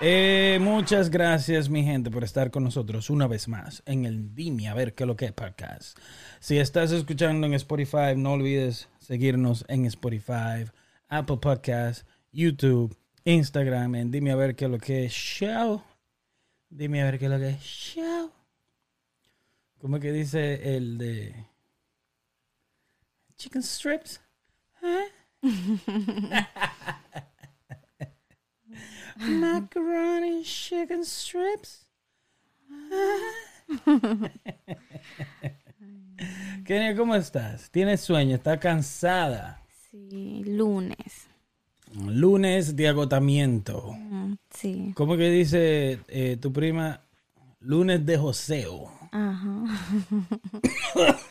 Eh, muchas gracias, mi gente, por estar con nosotros una vez más en el Dime a ver qué es lo que es podcast. Si estás escuchando en Spotify, no olvides seguirnos en Spotify, Apple Podcasts, YouTube, Instagram, en Dime a ver qué es lo que es show. Dime a ver qué es lo que es show. ¿Cómo que dice el de Chicken Strips? ¿Eh? Macaroni chicken strips. Kenia, ¿cómo estás? ¿Tienes sueño? ¿Estás cansada? Sí, lunes. Lunes de agotamiento. Mm, Sí. ¿Cómo que dice eh, tu prima? Lunes de joseo. Ajá.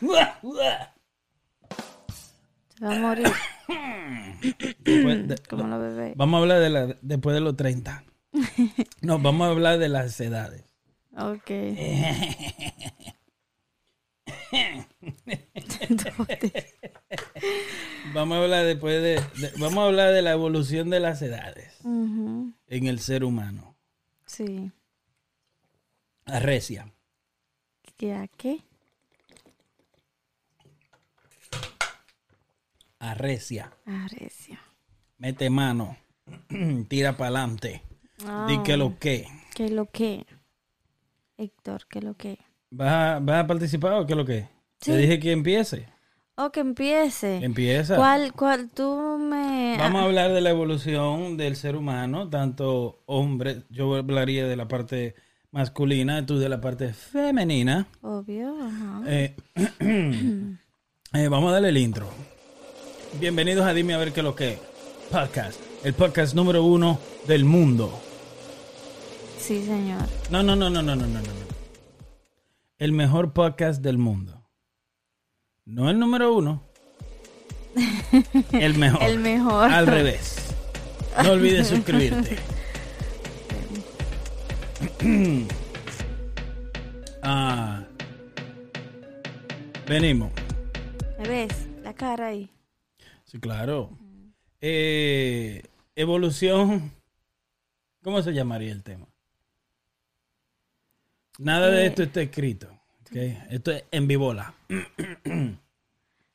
Se va a morir Después de- como los bebés. vamos a hablar de la, después de los 30. No, vamos a hablar de las edades. Ok. Vamos a hablar después de, de- vamos a hablar de la evolución de las edades en el ser humano. Sí. Arrecia. ¿Qué? a ¿Qué? Arrecia. Arrecia. Mete mano. Tira para adelante. Di que lo que. ¿Qué lo que? Héctor, ¿qué lo que? ¿Vas a, vas a participar o qué lo que? Sí. Te dije que empiece. Oh, que empiece. Empieza. ¿Cuál, cuál tú me... Vamos a hablar de la evolución del ser humano, tanto hombre, yo hablaría de la parte masculina, tú de la parte femenina. Obvio, ajá. Eh, eh, vamos a darle el intro. Bienvenidos a Dime a ver qué es lo que es. Podcast. El podcast número uno del mundo. Sí, señor. No, no, no, no, no, no, no, no. El mejor podcast del mundo. No el número uno. El mejor. El mejor. Al revés. No olvides suscribirte. ah, venimos. ¿Me ves? La cara ahí. Sí, claro. Eh, evolución. ¿Cómo se llamaría el tema? Nada de Eh, esto está escrito. ¿ok? Esto es en vivola.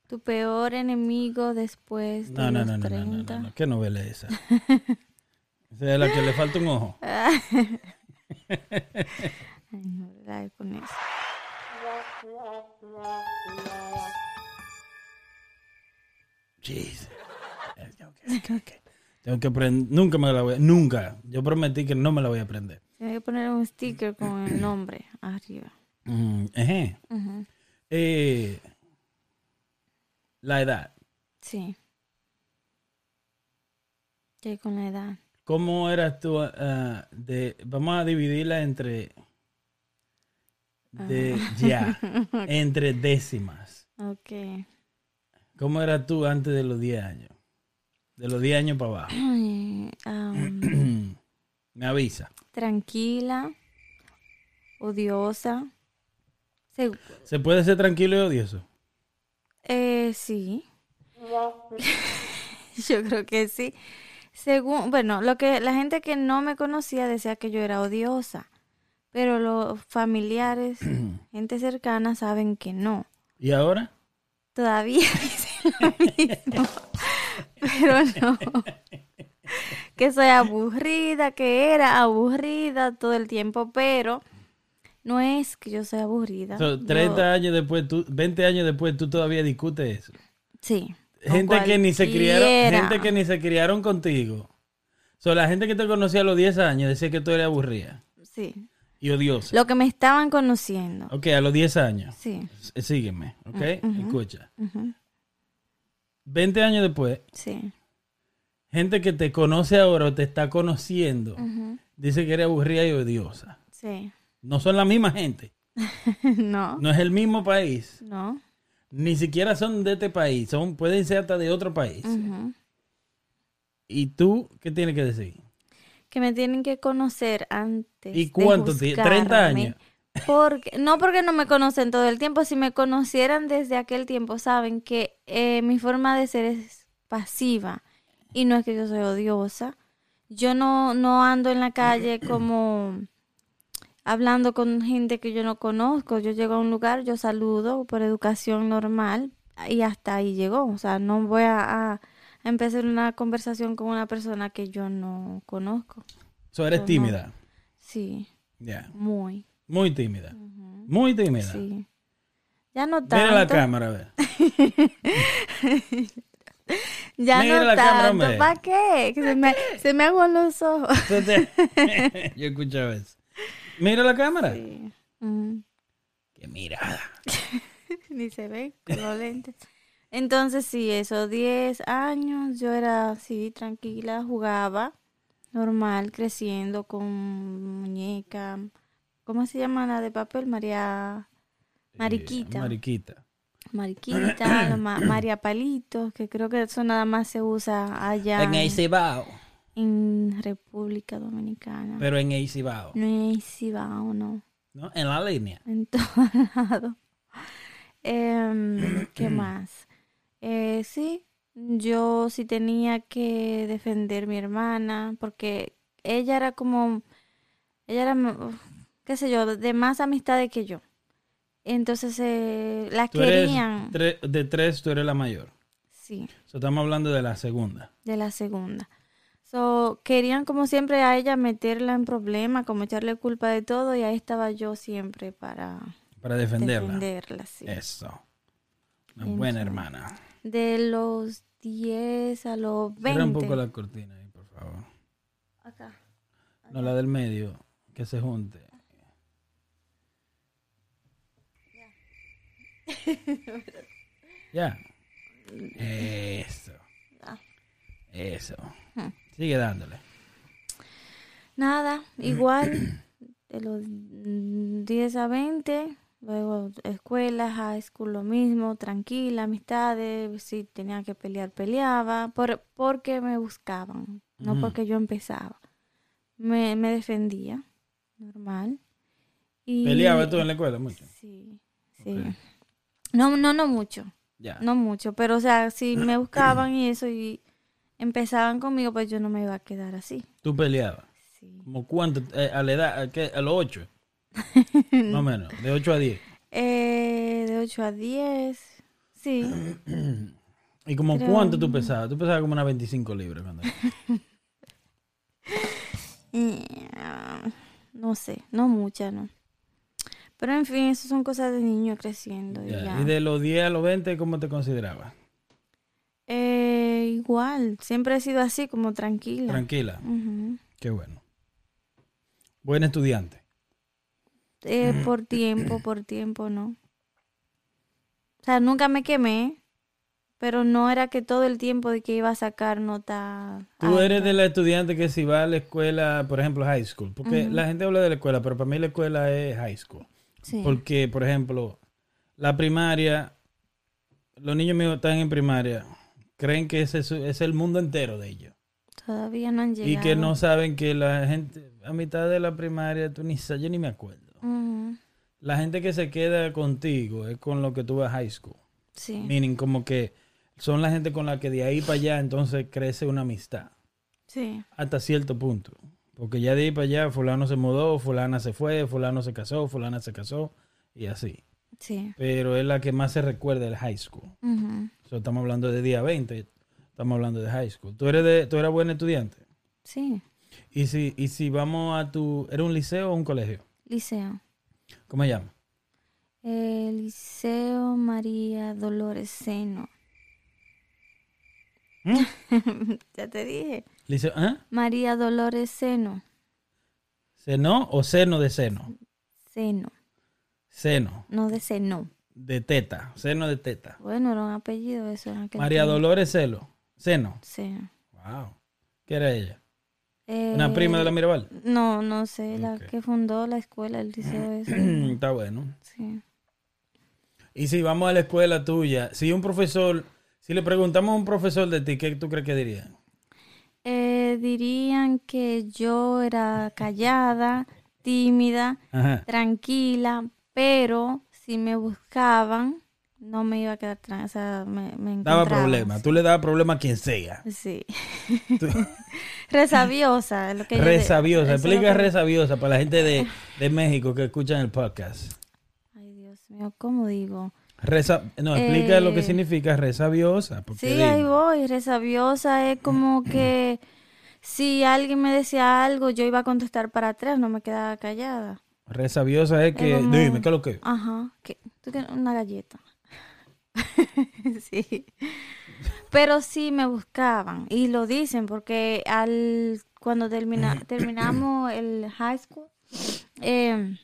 Tu peor enemigo después de No, no, los no, no, no, no, 30. no, no. ¿Qué novela es esa? Esa es la que le falta un ojo. Ay, no, eso. Jeez. Ok, ok, ok. Tengo que aprender. Nunca me la voy a. Nunca. Yo prometí que no me la voy a aprender. Tiene que poner un sticker con el nombre arriba. Mm, ejé. Ujú. Eh, la edad. Sí. ¿Qué con la edad? ¿Cómo eras tú? ah, de, vamos a dividirla entre. De, ya. Entre décimas. Ok. ¿Cómo eras tú antes de los 10 años? De los 10 años para abajo. Me avisa. tranquila, odiosa. Se- ¿Se puede ser tranquilo y odioso? eh, sí. yo creo que sí. Según, bueno, lo que la gente que no me conocía decía que yo era odiosa, pero los familiares, gente cercana saben que no. ¿Y ahora? Todavía mismo, pero no. Que soy aburrida, que era aburrida todo el tiempo, pero no es que yo soy aburrida. So, Yo- 30 años después, tú, 20 años después, tú todavía discutes eso. sí. Gente que ni se criaron, gente que ni se criaron contigo. So, la gente que te conocía a los 10 años decía que tú eres aburrida Sí. y odiosa. Lo que me estaban conociendo. Ok, a los 10 años. Sí. S- Sígueme, ok? Escucha. ujú, 20 años después, Sí. gente que te conoce ahora o te está conociendo dice que eres aburrida y odiosa. Sí. No son la misma gente. no. No es el mismo país. No. Ni siquiera son de este país. Son, pueden ser hasta de otro país. ¿Y tú qué tienes que decir? Que me tienen que conocer antes. ¿Y de cuánto ti- 30 juzgarme. años? Porque, no porque no me conocen todo el tiempo, si me conocieran desde aquel tiempo, saben que eh, mi forma de ser es pasiva. Y no es que yo soy odiosa. yo no, no ando en la calle como hablando con gente que yo no conozco. Yo llego a un lugar, yo saludo por educación normal y hasta ahí llegó. O sea, no voy a, a empezar una conversación con una persona que yo no conozco. So, eres tímida. Sí, muy. Muy tímida. Muy tímida. Sí. Ya no tanto. Mira la cámara, a ver. Ya Mira no la tanto. ¿Para qué? Que se me, se me aguan los ojos. Yo escuchaba eso. Mira la cámara. Mm. Qué mirada. Ni se ve con los lentes. Entonces, sí, esos 10 años yo era así, tranquila, jugaba normal, creciendo con muñeca. ¿Cómo se llama la de papel? María. Mariquita. Eh, mariquita. Mariquita, la ma- María Palitos, que creo que eso nada más se usa allá En en, Cibao. en República Dominicana. Pero en Cibao. no es Cibao, no. ¿No? En la línea. En todos lados. Em, ¿Qué más? Eh, sí, yo sí tenía que defender a mi hermana porque ella era como, ella era, qué sé yo, de más amistades que yo. Entonces eh, la Tú eres querían, tre- de tres, tú eres la mayor. sí, So, estamos hablando de la segunda. de la segunda. So, querían como siempre a ella meterla en problemas, como echarle culpa de todo y ahí estaba yo siempre para Para defenderla. defenderla, sí. Eso. Una buena hermana. De los 10 a los 20. Cierra un poco la cortina ahí, por favor. Acá. No la del medio, que se junte. Ya. Eso. Ya. Eso. Hmm. Sigue dándole. Nada, igual, de los mm, 10 a 20, luego escuela, high school, lo mismo, tranquila, amistades, si tenía que pelear, peleaba, por, porque me buscaban, no Ujú. porque yo empezaba. Me, me defendía, normal. Y, ¿Peleaba tú en la escuela mucho? Sí, sí. No, no, no mucho. Ya. No mucho, pero o sea, si me buscaban y eso y empezaban conmigo, pues yo no me iba a quedar así. ¿Tú peleabas? Sí. ¿Como cuánto? Eh, ¿A la edad? ¿A, qué? ¿A los 8? Más o menos. De 8 a 10. Eh, de 8 a 10. Sí. ¿Y como Creo- cuánto tú pesabas? Tú pesabas como unas 25 libras. Cuando... Y, ah, no sé, no mucha, no. Pero en fin, eso son cosas de niño creciendo. y Ya. ya. ¿Y de los 10 a los 20 cómo te considerabas? Eh, igual, siempre he sido así, como tranquila. Tranquila. Ujú. Qué bueno. Buen estudiante. Eh, por tiempo, por tiempo, no. O sea, nunca me quemé, pero no era que todo el tiempo de que iba a sacar nota. Tú eres de la estudiante que si va a la escuela, por ejemplo, high school, porque la gente habla de la escuela, pero para mí la escuela es high school. Sí. Porque, por ejemplo, la primaria, los niños míos están en primaria, creen que ese es, el mundo entero de ellos. Todavía no han llegado. Y que no saben que la gente, a mitad de la primaria, tú ni yo ni me acuerdo. La gente que se queda contigo es con lo que tú vas a high school. Sí. Meaning, como que son la gente con la que de ahí para allá entonces crece una amistad. Sí. Hasta cierto punto. Porque ya de ahí para allá, fulano se mudó, fulana se fue, fulano se casó, fulana se casó, y así. Sí. Pero es la que más se recuerda del high school. So, estamos hablando de día 20, estamos hablando de high school. ¿Tú eres, de, tú eras buen estudiante? Sí. Y si, y si vamos a tu... ¿Era un liceo o un colegio? Liceo. ¿Cómo se llama? Eh, Liceo María Dolores Seno. ¿Mm? ya te dije. Liceo, ¿ah? María Dolores Seno. ¿Seno o seno de seno? Seno. Seno, No de seno. de teta, seno de teta. Bueno, era un apellido eso. en aquel María tiempo. Dolores Celo, seno. Sí. Wow. ¿Qué era ella? Eh, ¿Una prima de la Mirabal? No, no sé. La que fundó la escuela, el liceo ese. Está bueno. Sí. Y si vamos a la escuela tuya, si un profesor, si le preguntamos a un profesor de ti, ¿qué tú crees que diría? Eh, dirían que yo era callada, tímida, Ajá. tranquila, pero si me buscaban, no me iba a quedar tranquila. O sea, me, me Daba encontraban, problema. sí. Tú le dabas problema a quien sea. Sí. Resabiosa, es lo que Resabiosa. Explica que- resabiosa para la gente de, de México que escuchan el podcast. Ay, Dios mío, ¿cómo digo? Resa- no, explica lo que Eh, significa resabiosa. Sí, ahí voy. Resabiosa es como que si alguien me decía algo, yo iba a contestar para atrás, no me quedaba callada. Resabiosa es que. Es como- Dime, ¿qué es lo que? Ajá, que tú quieres una galleta. sí. Pero sí me buscaban y lo dicen porque al cuando termina, terminamos el high school eh,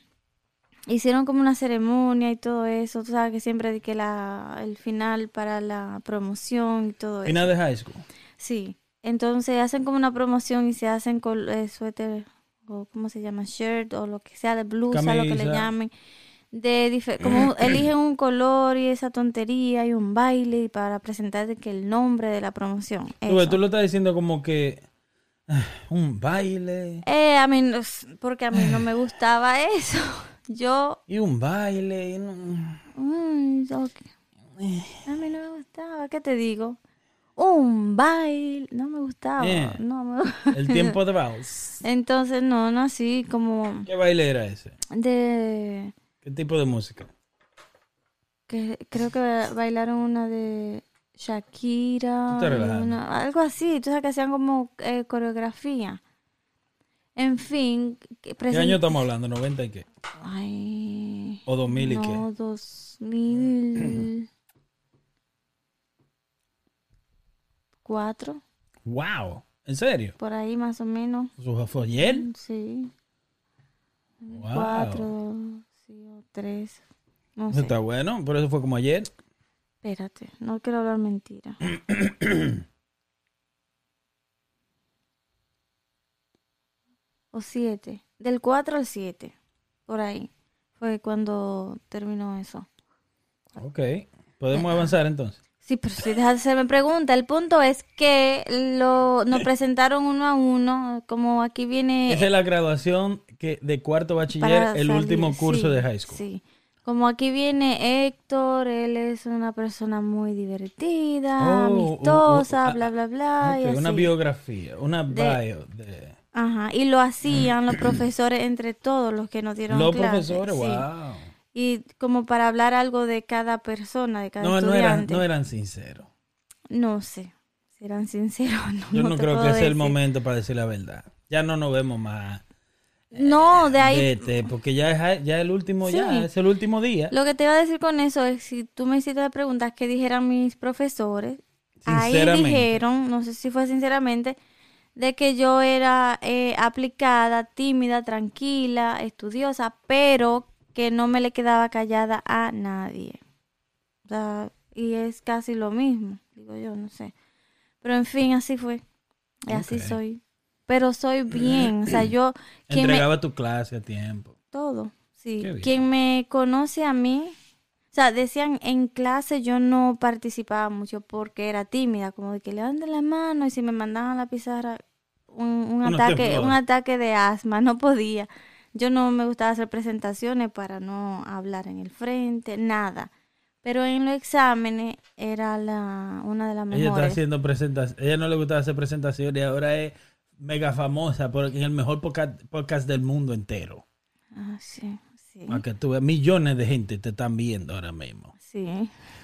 hicieron como una ceremonia y todo eso. Tú sabes que siempre di que la el final para la promoción y todo eso. Final de high school. Sí, entonces hacen como una promoción y se hacen con eh, suéter o cómo se llama, shirt o lo que sea de blusa, lo que le llamen. De como eligen un color y esa tontería y un baile para presentarte que el nombre de la promoción. Tú, tú lo estás diciendo como que. Un baile. Eh, a mí, porque a mí no me gustaba eso. Yo, Y un baile. y no- mm, a mí no me gustaba, ¿qué te digo? Un baile, no me gustaba, Eh. no me El tiempo de vals. Entonces, no, no así como ¿Qué baile era ese? de ¿Qué tipo de música? que creo que ba- bailaron una de Shakira, una- algo así, tú sabes que hacían como eh, coreografía. En fin, ¿Qué año estamos hablando? ¿90 y qué? Ay, ¿O 2000 y no, qué? 2004, ¡Wow! ¿En serio? por ahí más o menos. ¿Eso fue ayer? Sí, ¡Wow! cuatro, sí, o tres, no sé. está bueno, por eso fue como ayer. Espérate, no quiero hablar mentira. o siete. Del 4 al 7. Por ahí. Fue cuando terminó eso. Ok. ¿Podemos avanzar entonces? Sí, pero si dejas de hacerme pregunta. El punto es que lo, nos presentaron uno a uno. Como aquí viene. Esa es la graduación que de cuarto bachiller, el salir. último curso Sí, de high school. Sí. Como aquí viene Héctor, él es una persona muy divertida, Oh, amistosa, ah, bla, bla, bla. y Ok, una biografía, una De- bio de Ajá, y lo hacían los profesores entre todos los que nos dieron los clase, profesores. sí. Wow. Y como para hablar algo de cada persona, de cada No, no eran, estudiante. no eran sinceros. No sé, si eran sinceros o no. Yo no, creo que sea el decir. momento para decir la verdad. Ya no nos vemos más. No, de ahí... Vete, porque ya es ya el último, ya es el último día. Lo que te iba a decir con eso es, si tú me hiciste la pregunta, ¿qué dijeran mis profesores? Ahí dijeron, no sé si fue sinceramente, de que yo era eh, aplicada, tímida, tranquila, estudiosa, pero que no me le quedaba callada a nadie. O sea, y es casi lo mismo, digo yo, no sé. Pero en fin, así fue. Y así soy. Pero soy bien, o sea, yo... me- Entregaba tu clase a tiempo. todo, sí. Quien me conoce a mí, sea, decían en clase yo no participaba mucho porque era tímida, como de que levanten la mano y si me mandaban a la pizarra un, ataque, un ataque de asma, no podía. Yo no me gustaba hacer presentaciones para no hablar en el frente, nada. Pero en los exámenes era la una de las Ella está mejores. haciendo presentaciones. Ella no le gustaba hacer presentaciones y ahora es mega famosa porque es el mejor podcast, podcast del mundo entero. Ah, sí, sí. Para que tú millones de gente te están viendo ahora mismo. Sí.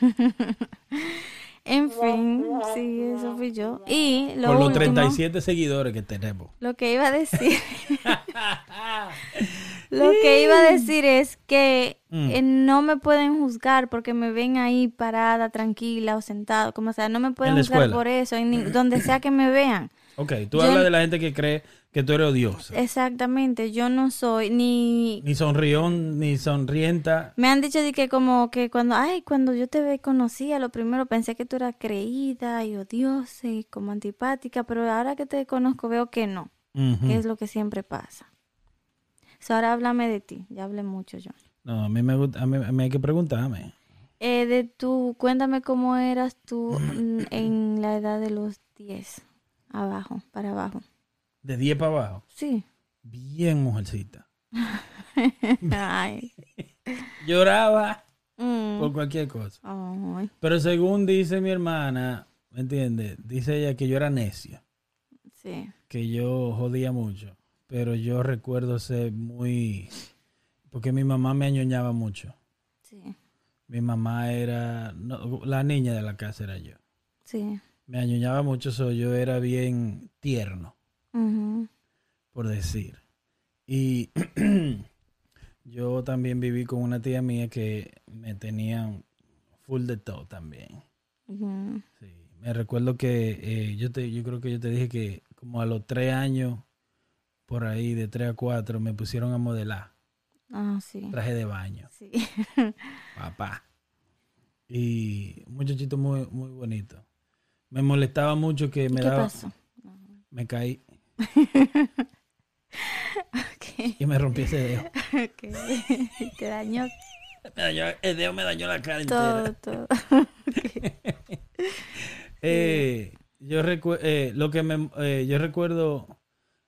en fin, sí, eso fui yo. Y lo Por los último, 37 seguidores que tenemos. lo que iba a decir, lo que iba a decir es que Mm. eh, no me pueden juzgar porque me ven ahí parada, tranquila o sentada, como sea, no me pueden juzgar escuela. por eso, en donde sea que me vean. Ok, tú Yo- hablas de la gente que cree que tú eres odiosa. Exactamente, yo no soy ni Ni sonrión, ni sonrienta. Me han dicho de que como que cuando, ay, cuando yo te conocía, lo primero pensé que tú eras creída y odiosa y como antipática, pero ahora que te conozco veo que no, Ujú. que es lo que siempre pasa. So, ahora háblame de ti, ya hablé mucho yo. No, a mí me gusta, a mí, a mí hay que preguntarme. Eh, de tu, cuéntame cómo eras tú en la edad de los 10, abajo, para abajo. De 10 para abajo. Sí. Bien, mujercita. Ay. Lloraba Mm. por cualquier cosa. Ay. Pero según dice mi hermana, ¿me entiendes? Dice ella que yo era necia. Sí. que yo jodía mucho, pero yo recuerdo ser muy... Porque mi mamá me añoñaba mucho. Sí, Mi mamá era... no, la niña de la casa era yo. sí. Me añoñaba mucho, so yo era bien tierno, por decir. Y yo también viví con una tía mía que me tenía full de todo también. Sí, me recuerdo que eh, yo te, yo creo que yo te dije que como a los tres años, por ahí, de tres a cuatro, me pusieron a modelar Ah, sí. traje de baño, Sí. papá. Y un muchachito muy, muy bonito. Me molestaba mucho que ¿Y me qué daba, pasó? me caí Ok, y me rompí ese dedo. ok. Te dañó Me dañó- el dedo me dañó la cara entera. todo, todo. Eh, yo recu- eh, lo que me, eh, yo recuerdo,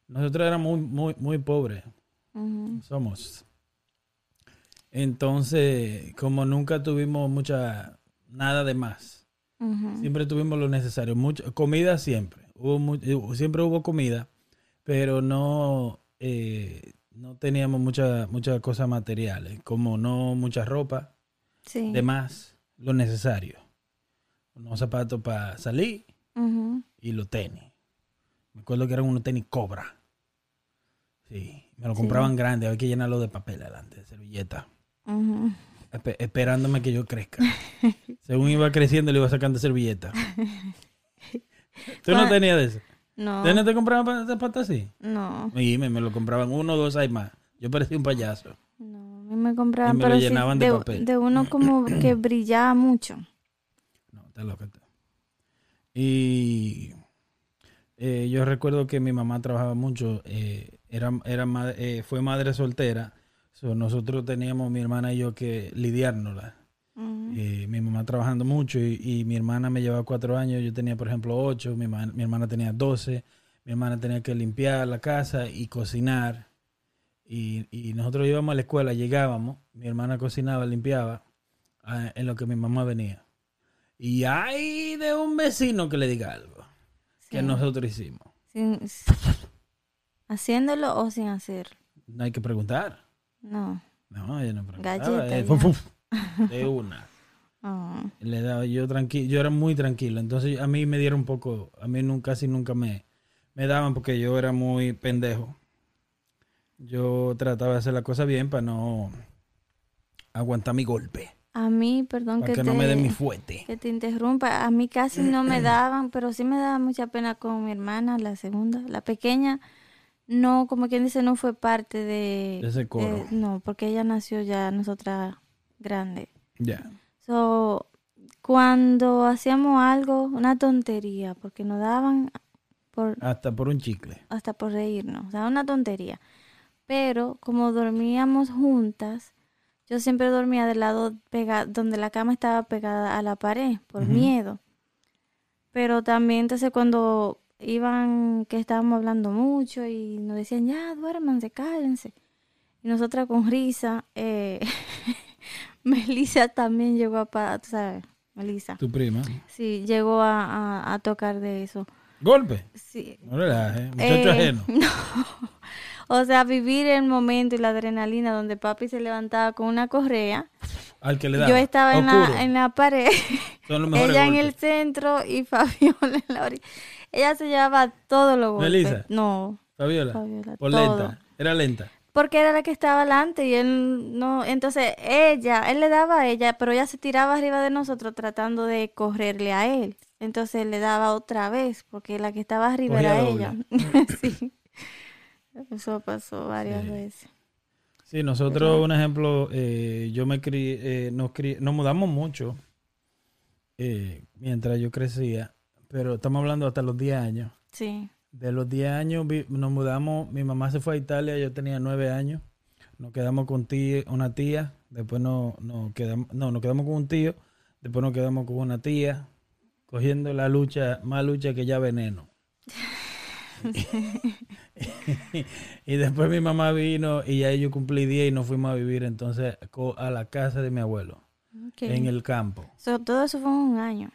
nosotros éramos muy, muy, muy pobres. Somos. Entonces, como nunca tuvimos mucha, nada de más, Siempre tuvimos lo necesario, mucho, comida siempre, hubo eh, siempre hubo comida, pero no, eh, no teníamos muchas muchas cosas materiales, como no mucha ropa, Sí. de más, lo necesario, unos zapatos para salir y los tenis. Me acuerdo que eran unos tenis cobra. Sí, me lo Sí. compraban grandes, había que llenarlo de papel adelante, de servilleta. Esperándome que yo crezca. Según iba creciendo, le iba sacando servilleta. ¿Tú no tenías de eso? No. ¿Tú no te compraban pa- zapatos así? No. Y me, me lo compraban uno o dos hay más. Yo parecía un payaso. No. A mí me compraban, Y me lo sí llenaban de de, papel. de uno como que brillaba mucho. No, está loco. tú. Y eh, yo recuerdo que mi mamá trabajaba mucho. eh, era, era eh, fue madre soltera. So, nosotros teníamos, mi hermana y yo, que lidiárnosla. Eh, mi mamá trabajando mucho y, y mi hermana me llevaba cuatro años, yo tenía por ejemplo ocho, mi, ma- mi hermana tenía doce, mi hermana tenía que limpiar la casa y cocinar y, y nosotros íbamos a la escuela, llegábamos, mi hermana cocinaba, limpiaba, en lo que mi mamá venía. Y hay de un vecino que le diga algo que nosotros hicimos. Sin- haciéndolo o sin hacerlo. No hay que preguntar. No. No, yo no. Galleta eh, fuf, de una. Ah. le daba yo tranquilo yo era muy tranquilo entonces a mí me dieron un poco a mí nunca casi nunca me me daban porque yo era muy pendejo yo trataba de hacer la cosa bien para no aguantar mi golpe A mí, perdón para que, que te, no me den mi fuete que te interrumpa, a mí casi no me daban, pero sí me daba mucha pena con mi hermana, la segunda, la pequeña. No, como quien dice, no fue parte de... De ese coro. eh, no, porque ella nació ya nosotras grande. ya So, cuando hacíamos algo, una tontería, porque nos daban por hasta por un chicle hasta por reírnos, o sea, una tontería. Pero como dormíamos juntas, yo siempre dormía del lado pega donde la cama estaba pegada a la pared por miedo. Pero también entonces cuando iban que estábamos hablando mucho y nos decían, ya, duérmanse, cállense. Y nosotras con risa, eh, Melissa también llegó a, tú sabes, Melissa. tu prima Sí, llegó a, a- a tocar de eso. golpe Sí, no relajes muchacho eh, ajeno No. O sea, vivir el momento y la adrenalina donde papi se levantaba con una correa. al que le da Yo estaba en la, en la pared, son los mejores ella en el centro y Fabiola en la orilla. Ella se llevaba todos los golpes. ¿Melissa? No, Fabiola Fabiola, por todo. lenta era lenta porque era la que estaba adelante y él no. Entonces ella, él le daba a ella, pero ella se tiraba arriba de nosotros tratando de correrle a él. Entonces le daba otra vez, porque la que estaba arriba Cogía era doble. ella. sí. Eso pasó varias Sí. veces. Sí, nosotros, un ejemplo, eh, yo me crié, eh, nos, crié- nos mudamos mucho eh, mientras yo crecía, pero estamos hablando hasta los 10 años. Sí. De los 10 años nos mudamos, mi mamá se fue a Italia, yo tenía 9 años, nos quedamos con tía, una tía, después no, nos quedamos, no, nos quedamos con un tío, después nos quedamos con una tía, cogiendo la lucha, más lucha que ya veneno. y después mi mamá vino y ya yo cumplí 10 y nos fuimos a vivir entonces a la casa de mi abuelo, en el campo, So, todo eso fue un año.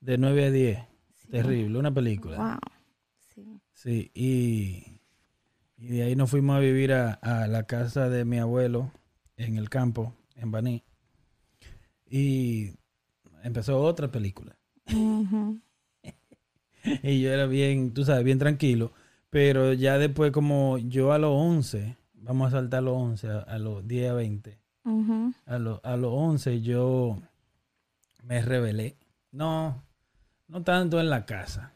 de 9 a 10. Terrible, una película. Wow. Sí. Sí, y, y de ahí nos fuimos a vivir a, a la casa de mi abuelo en el campo, en Baní. Y empezó otra película. Y yo era bien, tú sabes, bien tranquilo. Pero ya después, como yo a los 11, vamos a saltar a los 11, a, a los 10 a 20. Ujú. A, los a los 11 yo me rebelé. No, no tanto en la casa.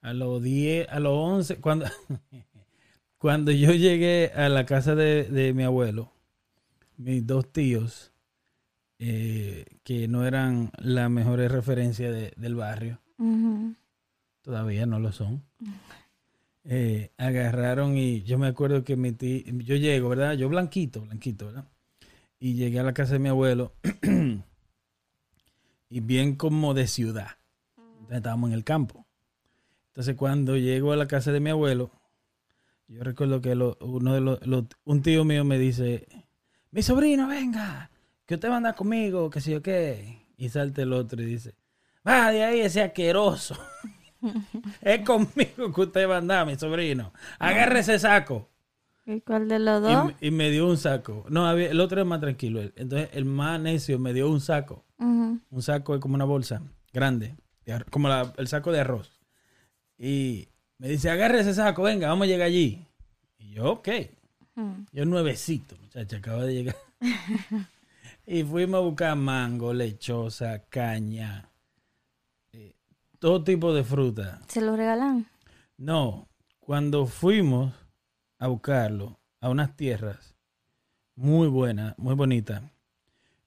A los 10, a los 11, cuando, cuando yo llegué a la casa de, de mi abuelo, mis dos tíos, eh, que no eran las mejores referencias de- del barrio, todavía no lo son. eh, agarraron y yo me acuerdo que mi tío, yo llego, ¿verdad? Yo blanquito, blanquito, ¿verdad? Y llegué a la casa de mi abuelo y bien como de ciudad. Entonces, estábamos en el campo. Entonces cuando llego a la casa de mi abuelo, yo recuerdo que lo- uno de los, un tío mío me dice, mi sobrino, venga, que usted va a andar conmigo, que sé yo qué. Y salta el otro y dice, va de ahí ese asqueroso. es conmigo que usted va a andar, mi sobrino. Agarre ese saco. ¿Y cuál de los dos? y me dio un saco. No, había- el otro es más tranquilo. Entonces el más necio me dio un saco. Un saco es como una bolsa grande, de como la- el saco de arroz. Y me dice, agarre ese saco, venga, vamos a llegar allí. Y yo, ok. Ujú. Yo nuevecito, muchacha, acaba de llegar. y fuimos a buscar mango, lechosa, caña, eh, todo tipo de fruta. ¿Se lo regalan? No, cuando fuimos a buscarlo a unas tierras muy buenas, muy bonitas,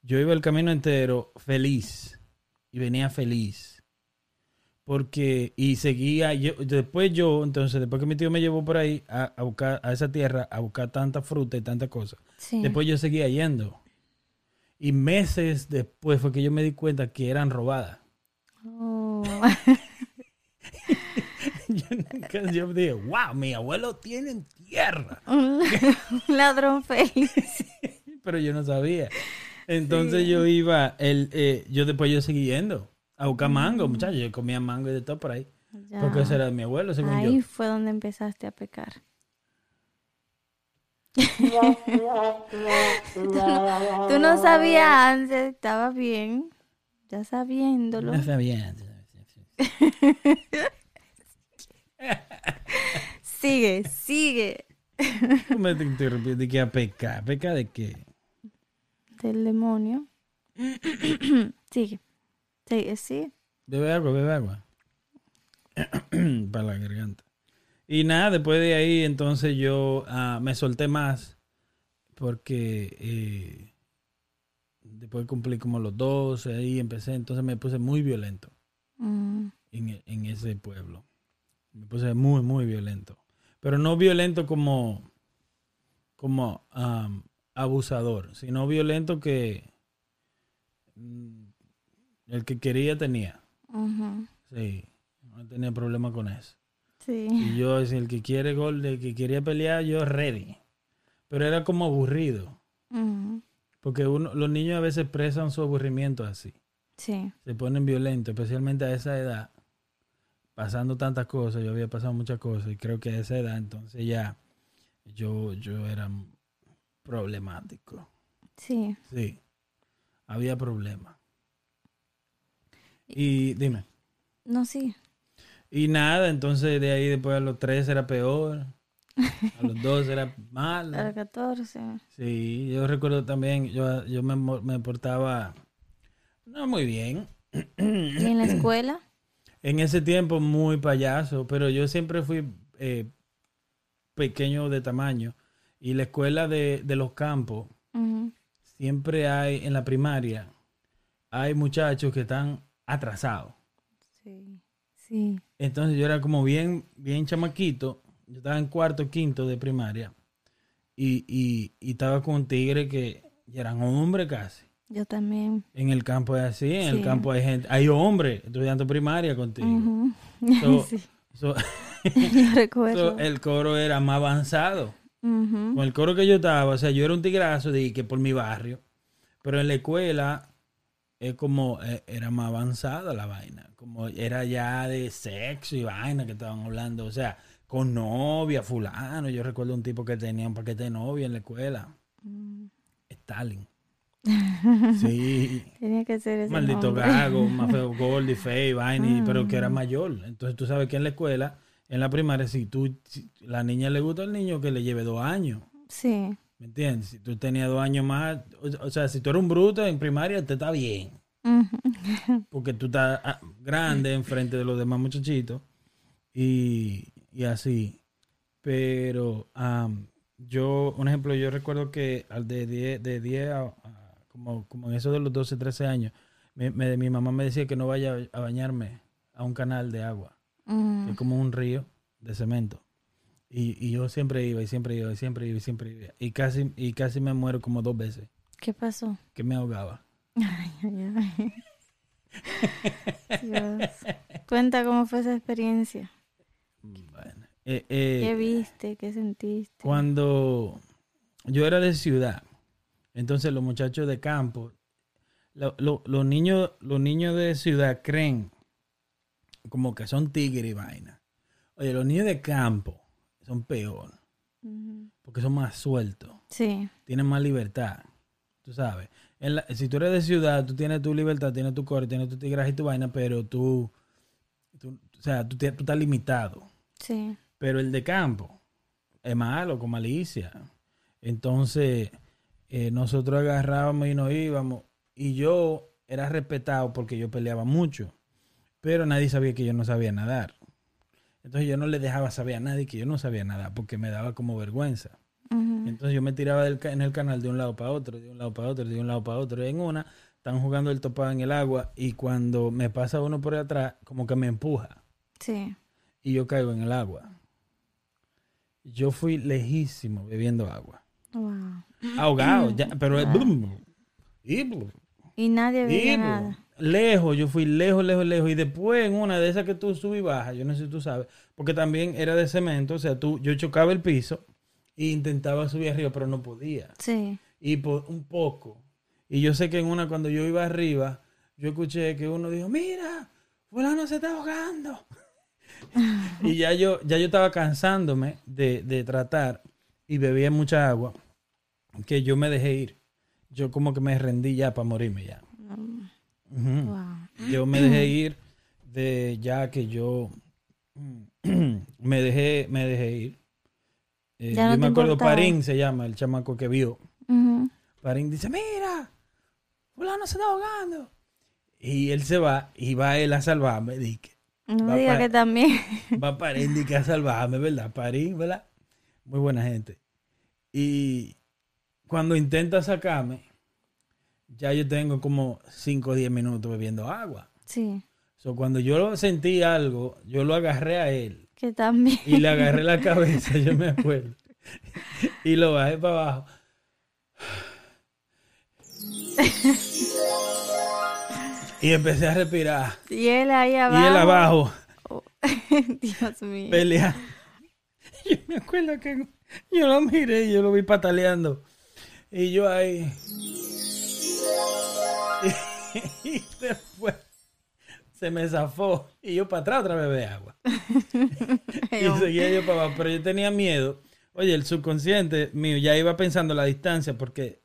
yo iba el camino entero feliz y venía feliz. Porque, y seguía, yo, después yo, entonces, después que mi tío me llevó por ahí a, a buscar a esa tierra, a buscar tanta fruta y tanta cosa, Sí. después yo seguía yendo. Y meses después fue que yo me di cuenta que eran robadas. Oh. yo, nunca- yo dije, wow, mi abuelo tiene tierra. un ladrón feliz. pero yo no sabía. Entonces yo iba, el, eh, yo después yo seguí yendo a buscar mango, muchachos. Yo comía mango y de todo por ahí. Ya. Porque ese era de mi abuelo, según Ahí yo. fue donde empezaste a pecar. Tú no sabías antes, estaba bien, ya sabiéndolo. No sabía. Sigue, sigue. ¿Cómo me te interrumpí? ¿De qué a pecar? ¿Pecar de qué? Del demonio. sigue. Sigue, sí. Bebe agua, bebe agua. Para la garganta. Y nada, después de ahí, entonces yo ah, me solté más. Porque eh, después cumplí como los 12, ahí empecé. Entonces me puse muy violento Mm, en, en ese pueblo. Me puse muy, muy violento. Pero no violento como, como am, abusador, sino violento que mm, el que quería tenía. Sí, no tenía problema con eso. Sí. Y yo, si el que quiere gol, el que quería pelear, yo ready. Pero era como aburrido. Porque uno, los niños a veces expresan su aburrimiento así. Sí. Se ponen violentos, especialmente a esa edad. Pasando tantas cosas, yo había pasado muchas cosas y creo que a esa edad entonces ya yo, yo era problemático. Sí. Sí, había problemas. Y dime. No, sí. Y nada, entonces de ahí después a los tres era peor. A los dos era A mal. los 14. Sí, yo recuerdo también, yo, yo me, me portaba no muy bien. ¿Y en la escuela? En ese tiempo muy payaso, pero yo siempre fui eh, pequeño de tamaño. Y la escuela de, de los campos, siempre hay, en la primaria, hay muchachos que están atrasados. Sí. Sí. Entonces yo era como bien, bien chamaquito. Yo estaba en cuarto, quinto de primaria. Y, y, y estaba con un tigre que ya eran hombres casi. Yo también. En el campo es así, en el campo hay gente, hay hombres estudiando primaria contigo. So- sí. So- Yo recuerdo. so, el coro era más avanzado. Con el coro que yo estaba, o sea, yo era un tigrazo de que por mi barrio, pero en la escuela es como eh, era más avanzada la vaina, como era ya de sexo y vaina que estaban hablando, o sea, con novia, fulano. Yo recuerdo un tipo que tenía un paquete de novia en la escuela. Mm. Stalin. Sí. Tenía que ser ese Maldito nombre. gago, más feo, Goldie, Fey, Vaina, y- pero que era Ah. mayor. Entonces tú sabes que en la escuela, en la primaria, si tú, si la niña le gusta al niño, que le lleve dos años. Sí. ¿Me entiendes? Si tú tenías dos años más, o, o sea, si tú eres un bruto en primaria, te está bien. Porque tú estás ah, grande enfrente de los demás muchachitos. Y, y así. Pero am, yo, un ejemplo, yo recuerdo que al de 10, de 10 a, a- como, como en eso de los 12, 13 años, me- me- mi mamá me decía que no vaya a bañarme a un canal de agua. Mm. Es como un río de cemento. Y, y yo siempre iba y siempre iba y siempre iba y siempre iba. Y casi, y casi me muero como dos veces, ¿Qué pasó? que me ahogaba. Ay, ay, ay. Dios. Cuenta cómo fue esa experiencia. Bueno, eh, eh, ¿Qué viste? ¿Qué sentiste? cuando yo era de ciudad, entonces los muchachos de campo, lo- lo- los niños, los niños de ciudad creen como que son tigres y vaina. Oye, los niños de campo son peor, porque son más sueltos, Sí. tienen más libertad. Tú sabes, En la- si tú eres de ciudad, tú tienes tu libertad, tienes tu core, tienes tu tigraje y tu vaina, pero tú, tú- o sea, tú estás limitado. Sí. Pero el de campo es malo, con malicia. Entonces, eh, nosotros agarrábamos y nos íbamos. Y yo era respetado porque yo peleaba mucho. Pero nadie sabía que yo no sabía nadar. Entonces yo no le dejaba saber a nadie que yo no sabía nadar porque me daba como vergüenza. Entonces yo me tiraba del en el canal de un lado para otro, de un lado para otro, de un lado para otro. Y en una, están jugando el topado en el agua y cuando me pasa uno por atrás, como que me empuja Sí. y yo caigo en el agua. Yo fui lejísimo bebiendo agua. Wow. Ahogado, ya, pero y Y nadie veía nada. Lejos, yo fui lejos, lejos, lejos. Y después en una de esas que tú subes y bajas, yo no sé si tú sabes, porque también era de cemento, o sea, tú, yo chocaba el piso e intentaba subir arriba, pero no podía. Sí. Y por un poco. Y yo sé que en una, cuando yo iba arriba, yo escuché que uno dijo, mira, fulano se está ahogando. y ya yo, ya yo estaba cansándome de, de tratar y bebía mucha agua, que yo me dejé ir. Yo como que me rendí ya para morirme ya. Wow. Yo me dejé ir de ya que yo me dejé, me dejé ir. Eh, no yo me acuerdo, importaba. Parín se llama, el chamaco que vio. Parín dice, mira, fulano se está ahogando. Y él se va y va él a salvarme. Dice, No Va me diga que también. va Parín dice, a salvarme, ¿verdad? Parín, ¿verdad? Muy buena gente. Y cuando intenta sacarme, ya yo tengo como 5 o 10 minutos bebiendo agua. Sí. So, cuando yo sentí algo, yo lo agarré a él Que también. y le agarré la cabeza, yo me acuerdo. Y lo bajé para abajo. Y empecé a respirar. Y él ahí Y abajo. él abajo, Oh, Dios mío. peleando. Yo me acuerdo que yo lo miré y yo lo vi pataleando. Y yo ahí. Y después se me zafó. Y yo para atrás otra vez de agua. y seguía yo para abajo. Pero yo tenía miedo. Oye, el subconsciente mío ya iba pensando la distancia porque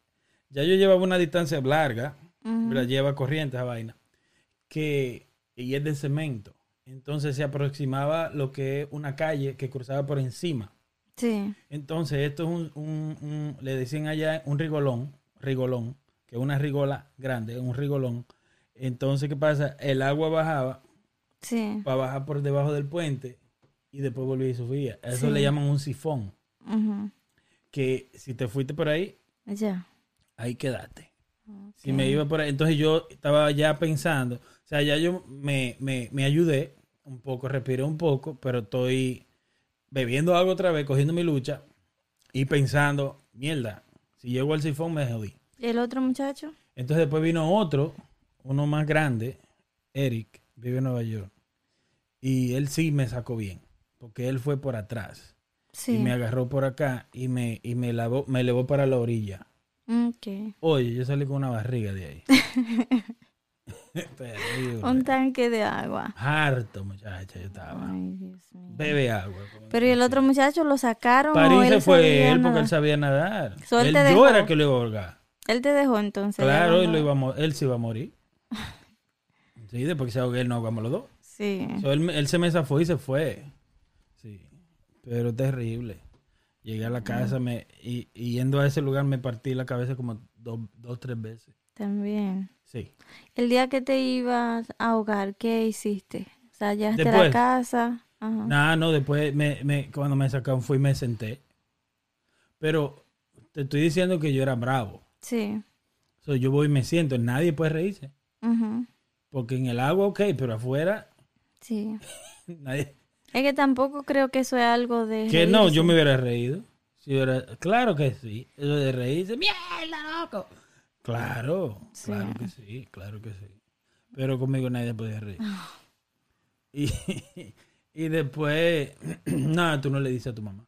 ya yo llevaba una distancia larga. Ujú. la lleva corriente esa vaina. Que, y es de cemento. Entonces se aproximaba lo que es una calle que cruzaba por encima. Sí. Entonces esto es un, un- un- le decían allá un rigolón, rigolón, que es una rigola grande, un rigolón. Entonces, ¿qué pasa? El agua bajaba Sí. para bajar por debajo del puente y después volvía y subía. A Eso Sí. le llaman un sifón. Que si te fuiste por ahí, Ya. ahí quedaste. Si me iba por ahí, entonces yo estaba ya pensando, o sea, ya yo me, me, me ayudé un poco, respiré un poco, pero estoy bebiendo algo otra vez, cogiendo mi lucha y pensando, mierda, si llego al sifón me jodí. ¿Y el otro muchacho? Entonces después vino otro, uno más grande, Eric, vive en Nueva York, y él sí me sacó bien, porque él fue por atrás Sí. y me agarró por acá y me, y me, lavó, me elevó para la orilla. Oye, yo salí con una barriga de ahí. Terrible. Un tanque de agua. Harto, muchacha, yo estaba. Ay, Dios mío. Bebe agua. Pero ¿y el otro muchacho lo sacaron? París se fue él porque él sabía nadar. Él yo era que lo iba a ahogar. Él te dejó entonces. Claro, él, lo no- iba a él se iba a morir. Sí, después que se ahogue él, no ahogamos los dos. Sí. So, él, él se me zafó y se fue. Sí, pero terrible. Llegué a la casa me, y, y yendo a ese lugar me partí la cabeza como dos, dos tres veces. También. Sí. El día que te ibas a ahogar, ¿qué hiciste? O sea, llegaste a la casa. Ajá. Nada, no, después me, me- cuando me sacaron fui y me senté. Pero te estoy diciendo que yo era bravo. Sí. So, yo voy y me siento, nadie puede reírse. Porque en el agua, ok, pero afuera, Sí. nadie. Es que tampoco creo que eso es algo de. Que no, yo me hubiera reído. Si hubiera- claro que sí. Eso de reírse, ¡mierda, loco! Claro, Sí. claro que sí, claro que sí. Pero conmigo nadie podía reír. Y, y después, nada, tú no le dices a tu mamá.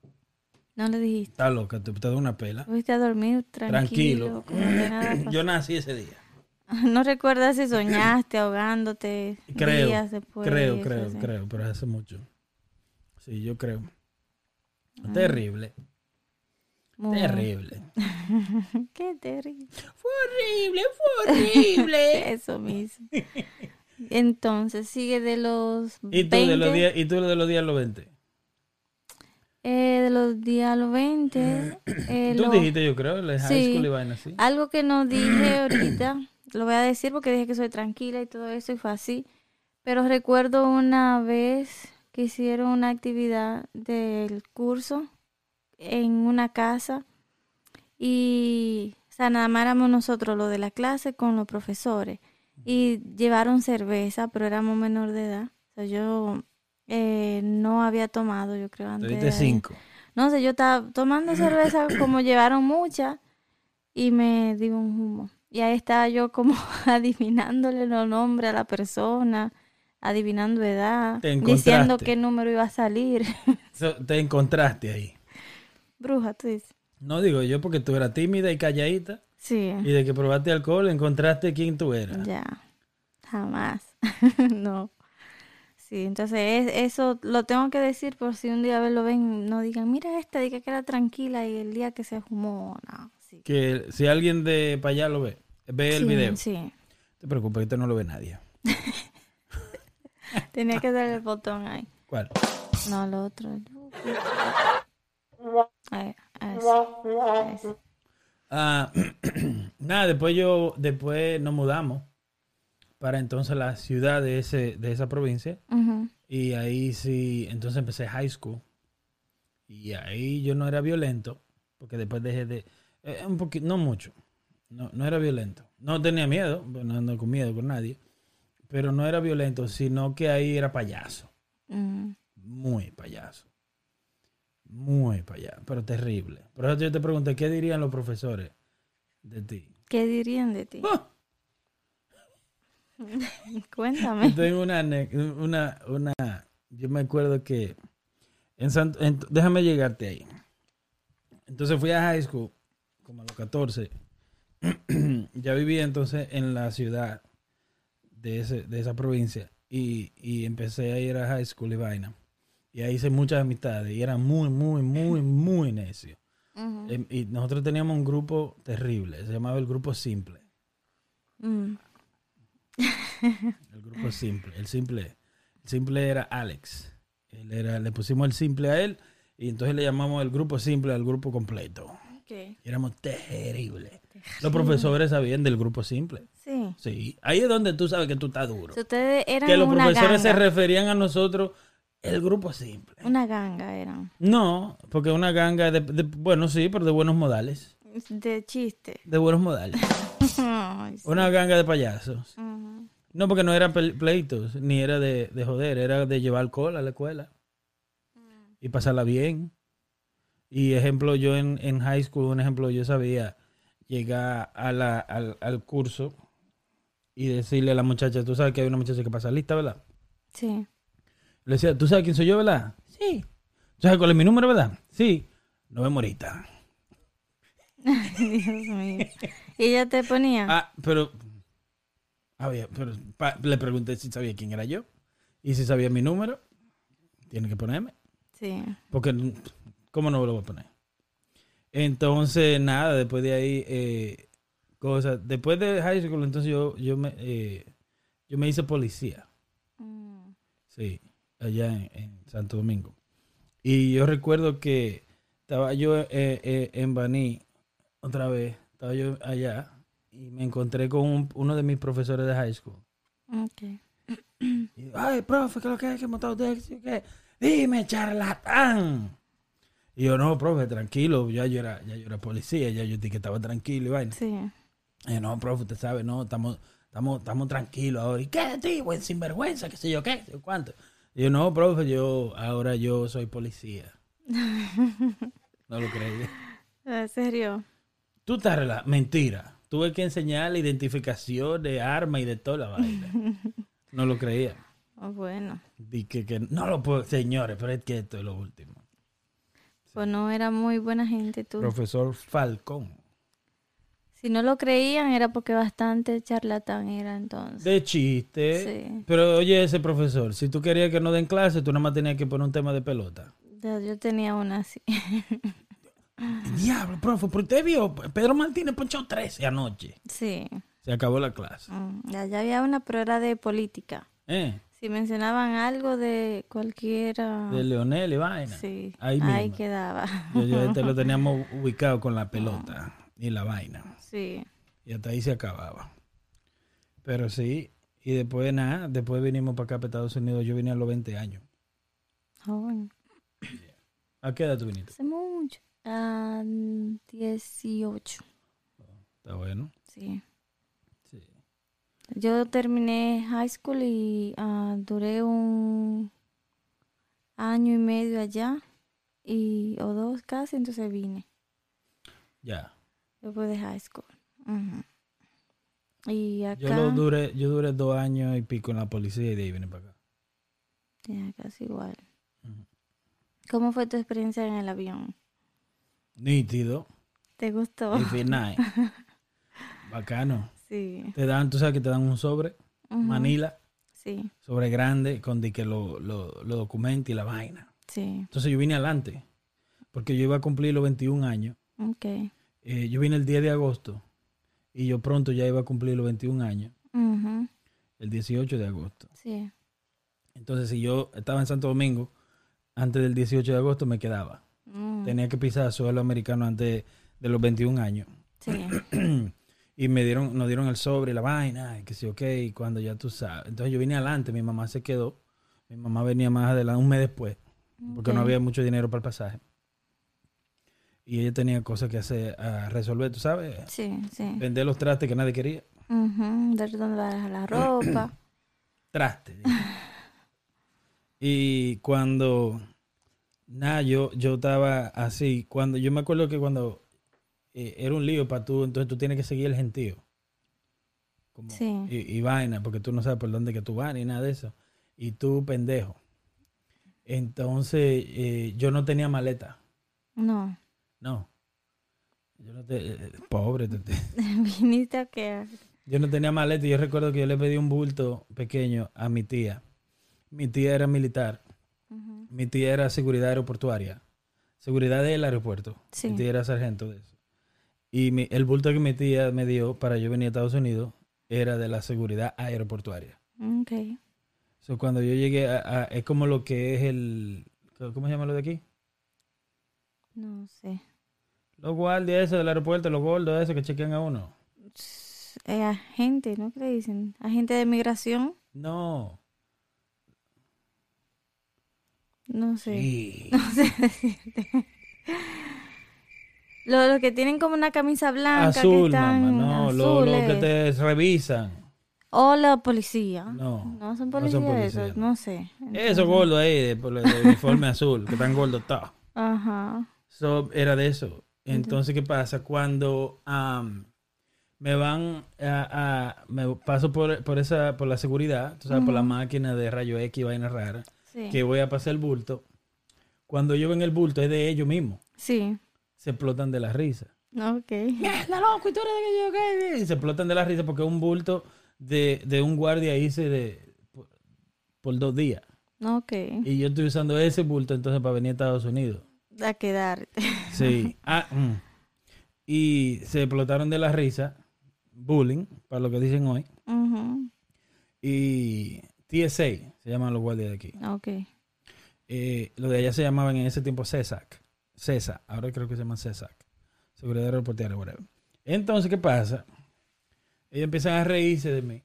No le dijiste. Está loca, te, te una pela. Fuiste a dormir Tranquilo. Yo nací ese día. No recuerdas si soñaste ahogándote Creo, días después. creo, eso creo, sí. creo, pero hace mucho. Sí, yo creo. Terrible, Muy- terrible. Qué terrible. Fue horrible, fue horrible. Eso mismo. Entonces, sigue de los ¿Y tú, de los 20, días, ¿Y tú de los días los 20? Eh, de los los 20. eh, Tú lo- dijiste, yo creo, la high Sí. school y vaina así. Algo que no dije ahorita, lo voy a decir porque dije que soy tranquila y todo eso y fue así. Pero recuerdo una vez que hicieron una actividad del curso en una casa y, o sea, nada más éramos nosotros, lo de la clase, con los profesores. Y llevaron cerveza, pero éramos menor de edad. O sea, yo eh, no había tomado, yo creo, antes. Tuviste cinco. No sé, yo estaba tomando cerveza como llevaron mucha y me dio un humo. Y ahí estaba yo como adivinándole los nombres a la persona, adivinando edad, diciendo qué número iba a salir. So, te encontraste ahí. Bruja, tú dices. No digo yo porque tú eras tímida y calladita Sí, y de que probaste alcohol encontraste quién tú eras. ya, jamás. no. Sí, entonces es- eso lo tengo que decir por si un día lo ven, no digan, mira esta, diga que era tranquila y el día que se fumó, no, sí. Que si alguien de para allá lo ve, ve el video. Sí, No te preocupes, que esto no lo ve nadie. tenía que dar el botón ahí. ¿Cuál? No, lo otro. Ahí, eso, eso. Ah, nada, después yo, después nos mudamos para entonces la ciudad de ese, de esa provincia. Y ahí sí, entonces empecé high school. Y ahí yo no era violento, porque después dejé de... eh, un poquito, no mucho. No, no era violento. No tenía miedo, no ando con miedo con nadie. Pero no era violento, sino que ahí era payaso. ujú. Muy payaso. Muy payaso, pero terrible. Por eso yo te pregunté, ¿qué dirían los profesores de ti? ¿Qué dirían de ti? ¡Ah! Cuéntame. Yo tengo una, una, una, yo me acuerdo que en Sant- en- déjame llegarte ahí. Entonces fui a high school, como a los 14. ya vivía entonces en la ciudad de, ese, de esa provincia y, y empecé a ir a high school y vaina. Y ahí hice muchas amistades y era muy, muy, muy, muy necio. Em, Y nosotros teníamos un grupo terrible, se llamaba el grupo simple. mm, El grupo simple. El simple, el simple era Alex. Él era, le pusimos el simple a él y entonces le llamamos el grupo simple al grupo completo. Y éramos terribles. Los profesores sabían del grupo simple. Sí. Sí. Ahí es donde tú sabes que tú estás duro. Si ustedes eran Que los una profesores se referían a nosotros el grupo simple. Una ganga eran. No, porque una ganga de, de- bueno, sí, pero de buenos modales. De chiste. De buenos modales. Ay, sí. Una ganga de payasos. No, porque no eran pleitos, ni era de, de joder, era de llevar alcohol a la escuela y pasarla bien. Y ejemplo, yo en, en high school, un ejemplo, yo sabía llegar a la, al, al curso y decirle a la muchacha, tú sabes que hay una muchacha que pasa lista, ¿verdad? Sí. Le decía, ¿tú sabes quién soy yo, verdad? Sí. ¿Tú sabes cuál es mi número, verdad? Sí. Nos vemos ahorita. Dios mío. Y ella te ponía. Ah, pero Había, pero pa- le pregunté si sabía quién era yo. Y si sabía mi número, tiene que ponerme. Sí. Porque, ¿cómo no lo voy a poner? Entonces, nada, después de ahí, eh, cosas. Después de high school, entonces yo, yo, me, eh, yo me hice policía. Mm. Sí, allá en, en Santo Domingo. Y yo recuerdo que estaba yo eh, eh, en Baní, otra vez, estaba yo allá y me encontré con un- uno de mis profesores de high school. Ok. Y, Ay, profe, ¿qué es lo que es? ¿Qué montado usted? ¿Qué? qué? Dime, charlatán. Y yo, no, profe, tranquilo, ya yo era, ya yo era policía, ya yo dije que estaba tranquilo y vaina. Sí. Y yo, no, profe, usted sabe, no, estamos, estamos, estamos tranquilos ahora. ¿Y qué de ti, güey? Sinvergüenza, qué sé yo, qué, sé yo cuánto. Y yo, no, profe, yo, ahora yo soy policía. no lo creí. ¿En serio? Tú estás rela- mentira. Tuve que enseñar la identificación de arma y de toda la vaina. No lo creía. Oh, bueno. Di que, que no lo puedo, señores, pero es que esto es lo último. Pues no era muy buena gente tú. Profesor Falcón. Si no lo creían era porque bastante charlatán era entonces. De chiste. Sí. Pero oye, ese profesor, si tú querías que no den clase, tú nada más tenías que poner un tema de pelota. Yo tenía una así. Diablo, profe, pero usted vio, Pedro Martínez ponchó 13 anoche. Sí. Se acabó la clase. Mm, Ya, ya había una, pero era de política. ¿Eh? Si mencionaban algo de cualquiera... De Leonel y vaina. Sí, Ahí quedaba. Yo, yo este lo teníamos ubicado con la pelota y la vaina. Sí. Y hasta ahí se acababa. Pero sí, y después nada, después vinimos para acá, para Estados Unidos. Yo vine a los 20 años. Joven. ¿A qué edad tú viniste? Hace mucho. Ah, 18. Está bueno. Sí. Sí. Yo terminé high school y ah, duré un año y medio allá y o dos casi, entonces vine Ya. después de high school. Y acá, Yo lo duré, yo duré dos años y pico en la policía y de ahí vine para acá. ya, casi igual. ¿Cómo fue tu experiencia en el avión? Nítido. ¿Te gustó? Y final. Bacano. Sí. Te dan, tú sabes que te dan un sobre. Manila, Sí, sobre grande, con de que lo, lo, lo documenta y la vaina. sí. Entonces yo vine adelante, porque yo iba a cumplir los 21 años. Ok. Eh, yo vine el 10 de agosto y yo pronto ya iba a cumplir los 21 años, Ujú. el 18 de agosto. Sí. Entonces si yo estaba en Santo Domingo, antes del 18 de agosto me quedaba. Mm, Tenía que pisar suelo americano antes de los 21 años. Sí. y me dieron, nos dieron el sobre y la vaina, y que sí, ok, y cuando ya tú sabes. Entonces yo vine adelante, mi mamá se quedó. Mi mamá venía más adelante, un mes después, porque no había mucho dinero para el pasaje. Y ella tenía cosas que hacer, a resolver, tú sabes, Sí, sí. vender los trastes que nadie quería. Ujú, Ver dónde va la ropa. Trastes. y cuando, nada, yo, yo estaba así, cuando, yo me acuerdo que cuando eh, era un lío para tú, entonces tú tienes que seguir el gentío. Como- Sí. y, y vaina, porque tú no sabes por dónde que tú vas ni nada de eso. Y tú, pendejo. Entonces, eh, yo no tenía maleta. No. No. Yo no te, eh, pobre. te- te- Viniste a qué? Yo no tenía maleta y yo recuerdo que yo le pedí un bulto pequeño a mi tía. Mi tía era militar. Mi tía era seguridad aeroportuaria. Seguridad del aeropuerto. Sí. Mi tía era sargento de eso. Y mi- el bulto que mi tía me dio para yo venir a Estados Unidos era de la seguridad aeroportuaria. Ok. So, cuando yo llegué a, a- es como lo que es el ¿cómo se llama lo de aquí? No sé. Los guardias esos del aeropuerto, los gordos esos que chequean a uno. Es agente, ¿no? ¿Qué le dicen? Agente de migración. No. No sé. Sí. No sé decirte. Los los que tienen como una camisa blanca. que Azul, están mamá, no, lo, lo que te revisan. O la policía. No, No son no policías, son esos, policías. no sé. Esos gordos ahí de, por el- de uniforme azul, que están gordos todos. Ajá. So, era de eso. Entonces, ¿qué pasa? Cuando me van a, a- me paso por, por esa, por la seguridad, tú sabes, por la máquina de rayo X y vaina rara, Sí. que voy a pasar el bulto. Cuando yo ven el bulto es de ellos mismos. Sí. Se explotan de la risa. Ok. Mierda, loco, y tú eres de que yo, ¿qué? Y se explotan de la risa porque es un bulto de, de un guardia hice de, por, por dos días. Ok. Y yo estoy usando ese bulto entonces para venir a Estados Unidos. A quedarte. Sí. Ah, mm. Y se explotaron de la risa, bullying, para lo que dicen hoy. Ujú. Y TSA, se llaman los guardias de aquí. Ok. Eh, lo de allá se llamaban en ese tiempo CESAC. CESA, ahora creo que se llama CESAC. Seguridad Aeroportuaria, whatever. Entonces, ¿qué pasa? Ellos empiezan a reírse de mí,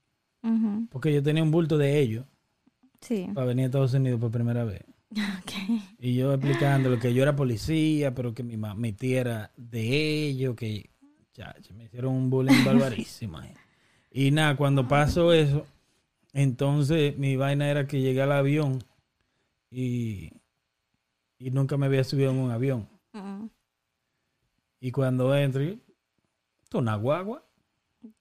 porque yo tenía un bulto de ellos Sí. para venir a Estados Unidos por primera vez. Ok. Y yo explicándole que yo era policía, pero que mi, mi tía era de ellos, que chacho, me hicieron un bullying barbarísimo. ahí. Y nada, cuando pasó eso, entonces mi vaina era que llegué al avión y, y nunca me había subido en un avión. Y cuando entré, esto es una guagua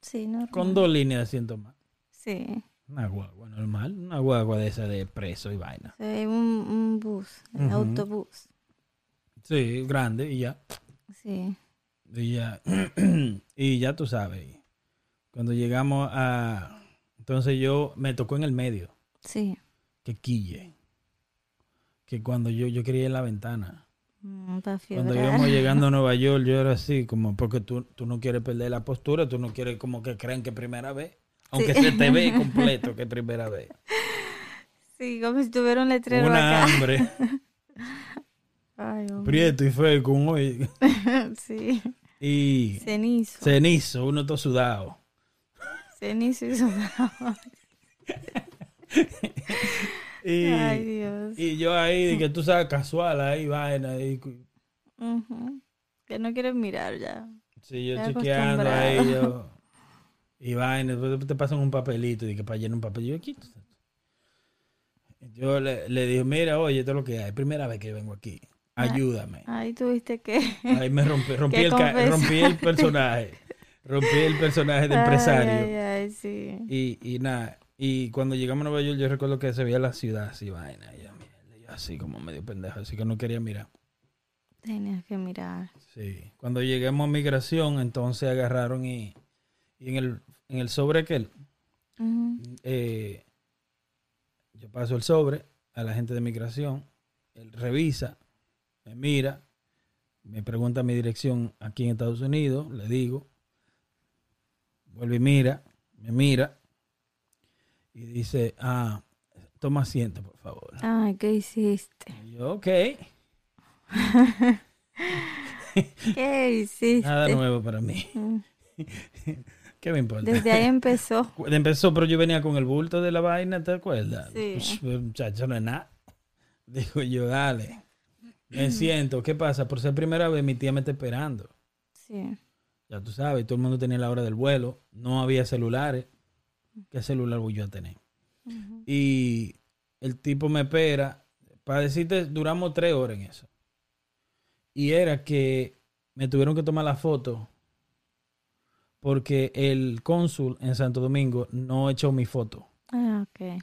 Sí, normal. con dos líneas de asiento más. Sí. Una guagua normal, una guagua de esa de preso y vaina. Sí, un, un bus, Ujú. autobús. Sí, grande y ya. Sí. Y ya, y ya tú sabes. Cuando llegamos a. Entonces yo me tocó en el medio, Sí. que quille. Que cuando yo, yo quería ir en la ventana. Mm, Cuando íbamos llegando a Nueva York, yo era así, como porque tú, tú no quieres perder la postura, tú no quieres como que crean que primera vez. Aunque Sí. se te ve completo que primera vez. Sí, como si tuviera un letrero Una acá. hambre, Ay, prieto y feo con hoy. sí. Y Cenizo. cenizo, uno todo sudado. Cenizo y sudado. Y, Ay, Dios. y yo ahí, de que tú sabes, casual, ahí, vaina. Ujú. Que no quieres mirar ya. sí, yo chequeando ahí, yo. Y vaina, después te pasan un papelito, y que para llenar un papel. Yo aquí. Yo le, le digo, mira, oye, esto es lo que hay. Primera vez que vengo aquí. Ayúdame. Ahí tuviste que. Ahí me rompí, el, rompí el personaje. Rompí el personaje de empresario. Ay, ay, ay, sí. Y, y nada, y cuando llegamos a Nueva York, yo recuerdo que se veía la ciudad así, vaina. Y yo, mierda, yo así como medio pendejo, así que no quería mirar. Tenías que mirar. Sí. Cuando llegamos a migración, entonces agarraron y, y en, el, en el sobre aquel, eh, yo paso el sobre a la gente de migración, él revisa, me mira, me pregunta mi dirección aquí en Estados Unidos, le digo, vuelve y mira, me mira y dice, ah, toma asiento, por favor. Ay, ¿qué hiciste? Y yo, ok, ¿Qué hiciste? nada nuevo para mí. Mm. ¿Qué me importa? Desde ahí empezó. Empezó, pero yo venía con el bulto de la vaina, ¿te acuerdas? Sí. Pues, muchacho, no es nada. Digo yo, dale. Me siento, ¿qué pasa? Por ser primera vez, mi tía me está esperando. Sí. Ya tú sabes, todo el mundo tenía la hora del vuelo. No había celulares. ¿Qué celular voy yo a tener? Y el tipo me espera. Para decirte, duramos tres horas en eso. Y era que me tuvieron que tomar la foto porque el cónsul en Santo Domingo no echó mi foto. Ah, ok.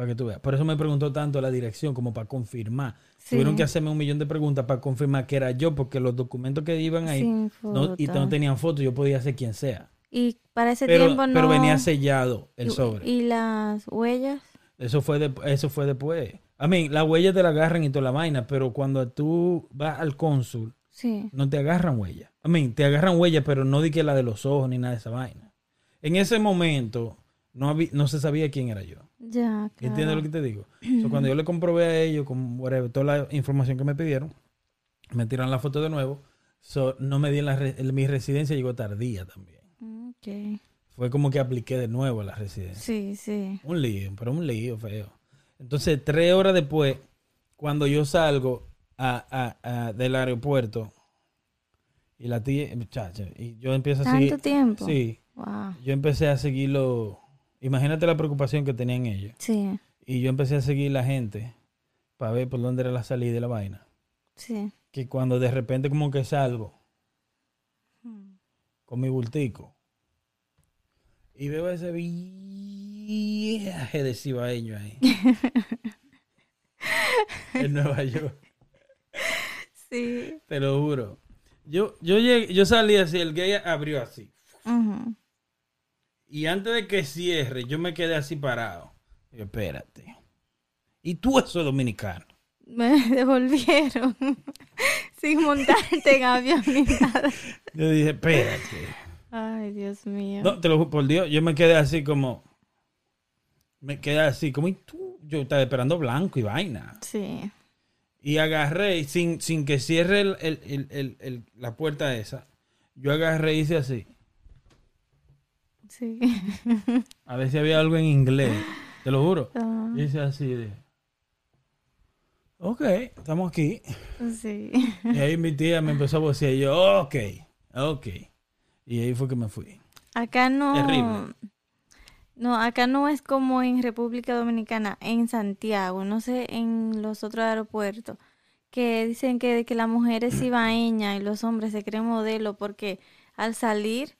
Para que tú veas. Por eso me preguntó tanto la dirección como para confirmar. Sí. Tuvieron que hacerme un millón de preguntas para confirmar que era yo, porque los documentos que iban ahí no, y no tenían foto. Yo podía ser quien sea. Y para ese Pero, tiempo no. pero venía sellado el y- sobre. ¿Y las huellas? Eso fue, de- eso fue después. A mí, las huellas te la agarran y toda la vaina, pero cuando tú vas al cónsul, Sí. no te agarran huellas. A mí, te agarran huellas, pero no di que la de los ojos ni nada de esa vaina. En ese momento, no, no se sabía quién era yo. Ya, claro. ¿Entiendes lo que te digo? So, cuando yo le comprobé a ellos con whatever, toda la información que me pidieron, me tiran la foto de nuevo. So, no me di la re- mi residencia llegó tardía también. Mm, Ok. Fue como que apliqué de nuevo la residencia. Sí, sí. Un lío, pero un lío feo. Entonces, tres horas después, cuando yo salgo a- a- a- del aeropuerto, y la tía, muchacha, y yo empiezo a ¿Tanto seguir. tiempo? Sí, Wow. yo empecé a seguirlo. Imagínate la preocupación que tenían ellos. Sí, Y yo empecé a seguir la gente para ver por dónde era la salida de la vaina. sí. Que cuando de repente como que salgo con mi bultico y veo ese viaje de cibaeño ahí. en Nueva York, Sí. te lo juro. Yo, yo, llegué, yo salí así, el gay abrió así. Ujú. Y antes de que cierre, yo me quedé así parado. Y espérate. ¿Y tú eso dominicano? Me devolvieron sin montarte en avión ni nada. Yo dije, espérate. Ay, Dios mío. No, te lo juro por Dios, yo me quedé así como. Me quedé así como, ¿y tú? Yo estaba esperando blanco y vaina. Sí. Y agarré, sin, sin que cierre el- el- el- el- el- la puerta esa, yo agarré y hice así. Sí. A ver si había algo en inglés. Te lo juro. Ah, Y hice así de. Ok, estamos aquí. sí. Y ahí mi tía me empezó a vocear y yo, ok, ok. Y ahí fue que me fui. Acá no. Terrible. No, acá no es como en República Dominicana, en Santiago, no sé, en los otros aeropuertos, que dicen que, que las mujeres ibaeñas y los hombres se creen modelo porque al salir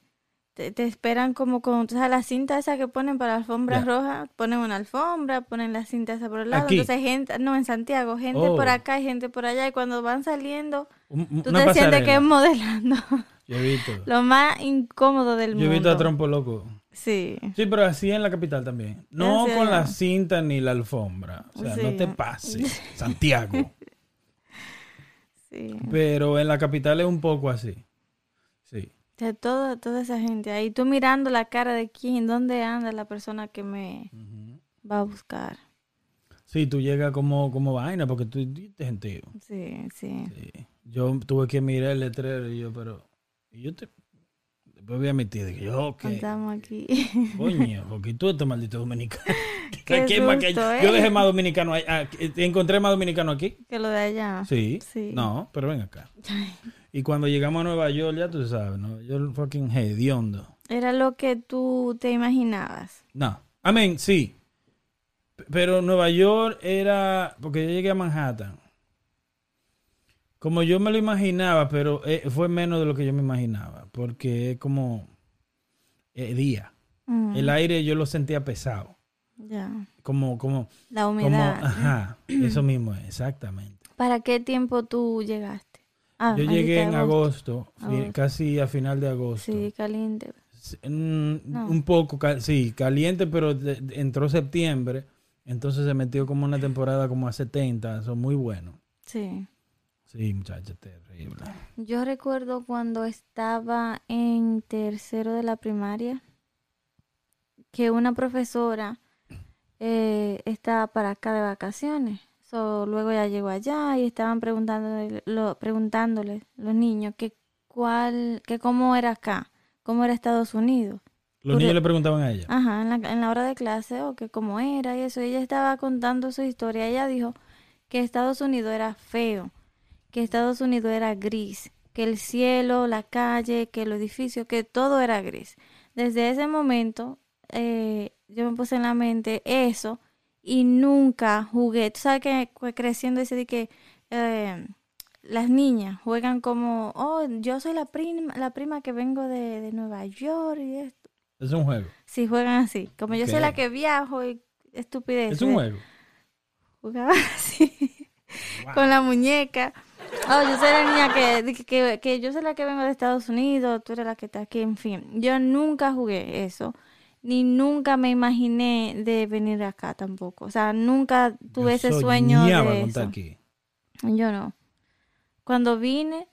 te, te esperan como con, o sea, la cinta esa que ponen para alfombras Ya. rojas, ponen una alfombra, ponen la cinta esa por el lado, Aquí. entonces gente, no, en Santiago, gente Oh. por acá y gente por allá, y cuando van saliendo, Un- un- tú te sientes que es modelando, Yo he visto. lo más incómodo del Yo he mundo. visto a Trompo Loco. Sí. Sí, pero así en la capital también. No con la cinta ni la alfombra. O sea, no te pases, Santiago. Sí. Pero en la capital es un poco así. De toda, toda esa gente ahí. Tú mirando la cara de quién, dónde anda la persona que me va a buscar. Sí, tú llegas como, como vaina porque tú diste gentío. Sí, sí. Sí. Yo tuve que mirar el letrero y yo, pero... Y yo te... Después vi a mi tía y dije, yo, ok. Estamos aquí. Coño, porque tú estás maldito dominicano. Qué ¿Quién más que- susto, ¿eh? Yo dejé más dominicano ahí. ah, ¿Encontré más dominicano aquí? que lo de allá. Sí. Sí. No, pero ven acá. Y cuando llegamos a Nueva York, ya tú sabes, ¿no? Yo fucking hediondo. Era lo que tú te imaginabas. No. Amén, sí. Pero Nueva York era. Porque yo llegué a Manhattan. Como yo me lo imaginaba, pero eh, fue menos de lo que yo me imaginaba. Porque es como. eh, día. Mm, El aire yo lo sentía pesado. ya. Como, como, La como. humedad. Ajá. Eso mismo es, exactamente. ¿Para qué tiempo tú llegaste? Ah, Yo llegué en agosto. casi a final de agosto. Sí, caliente. Mm, No. Un poco, sí, caliente, pero de- de- entró septiembre, entonces se metió como una temporada como a 70, son muy buenos. Sí. Sí, muchachos, terrible. Yo recuerdo cuando estaba en tercero de la primaria que una profesora eh, estaba para acá de vacaciones. So, luego ya llegó allá y estaban preguntándole, lo, preguntándole los niños que cuál, que cómo era acá, cómo era Estados Unidos. Los niños le preguntaban a ella. Ajá, en la, en la hora de clase, o que cómo era y eso. Ella estaba contando su historia. Ella dijo que Estados Unidos era feo, que Estados Unidos era gris, que el cielo, la calle, que el edificio, que todo era gris. Desde ese momento, eh, yo me puse en la mente eso y nunca jugué. Tú sabes que creciendo dice de que eh, las niñas juegan como, oh, yo soy la prima, la prima que vengo de, de Nueva York y esto. Es un juego. Sí, juegan así. Como yo soy la que viajo y estupidez. Es un juego. Jugaban así. Con la muñeca. Oh, yo soy la niña que, que, que- que yo soy la que vengo de Estados Unidos, tú eres la que está aquí, en fin. Yo nunca jugué eso. Ni nunca me imaginé de venir acá tampoco. O sea, nunca tuve Yo ese sueño soñaba de con estar eso. aquí. Yo no. Cuando vine,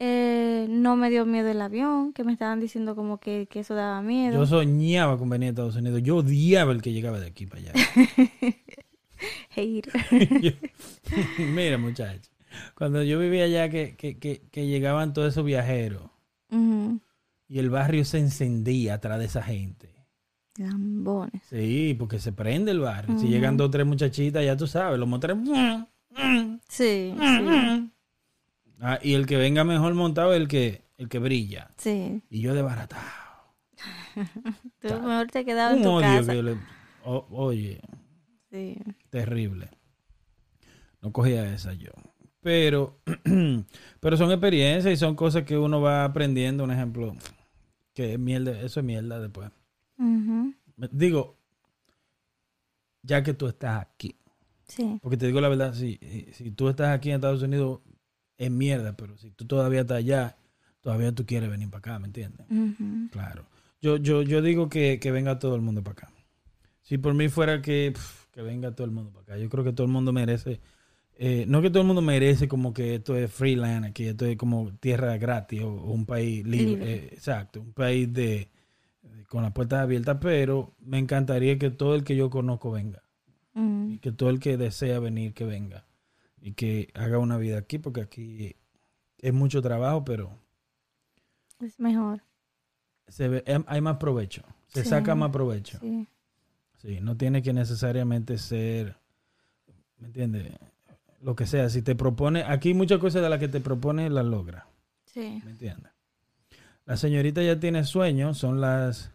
eh, no me dio miedo el avión, que me estaban diciendo como que, que eso daba miedo. Yo soñaba con venir a Estados Unidos. Yo odiaba el que llegaba de aquí para allá. Mira, muchachos. Cuando yo vivía allá, que, que, que, que llegaban todos esos viajeros y el barrio se encendía atrás de esa gente. Lambones. Sí, porque se prende el barrio. Si llegan dos o tres muchachitas, ya tú sabes, los motores. Sí, sí, Ah, y el que venga mejor montado es el que, el que brilla. sí. Y yo desbaratado. Tú mejor te quedabas en tu odio casa. que le- o- oye, Sí. terrible. No cogía esa yo. Pero, pero son experiencias y son cosas que uno va aprendiendo. Un ejemplo, que es mierda, eso es mierda después. Digo, ya que tú estás aquí, Sí. porque te digo la verdad, si, si tú estás aquí en Estados Unidos, es mierda, pero si tú todavía estás allá, todavía tú quieres venir para acá, ¿me entiendes? Claro. Yo, yo, yo digo que, que venga todo el mundo para acá. Si por mí fuera que, que venga todo el mundo para acá. Yo creo que todo el mundo merece. eh, no que todo el mundo merece como que esto es freelance aquí, esto es como tierra gratis o, o un país libre. Libre. eh, exacto, un país de- con las puertas abiertas, pero me encantaría que todo el que yo conozco venga. Mm, Y que todo el que desea venir, que venga. Y que haga una vida aquí, porque aquí es mucho trabajo, pero es mejor. se ve, em- hay más provecho. Se Sí. saca más provecho. Sí. Sí, no tiene que necesariamente ser, ¿me entiendes? Lo que sea, si te propone, aquí muchas cosas de las que te propone las logra, Sí. ¿me entiendes? La señorita ya tiene sueño, son las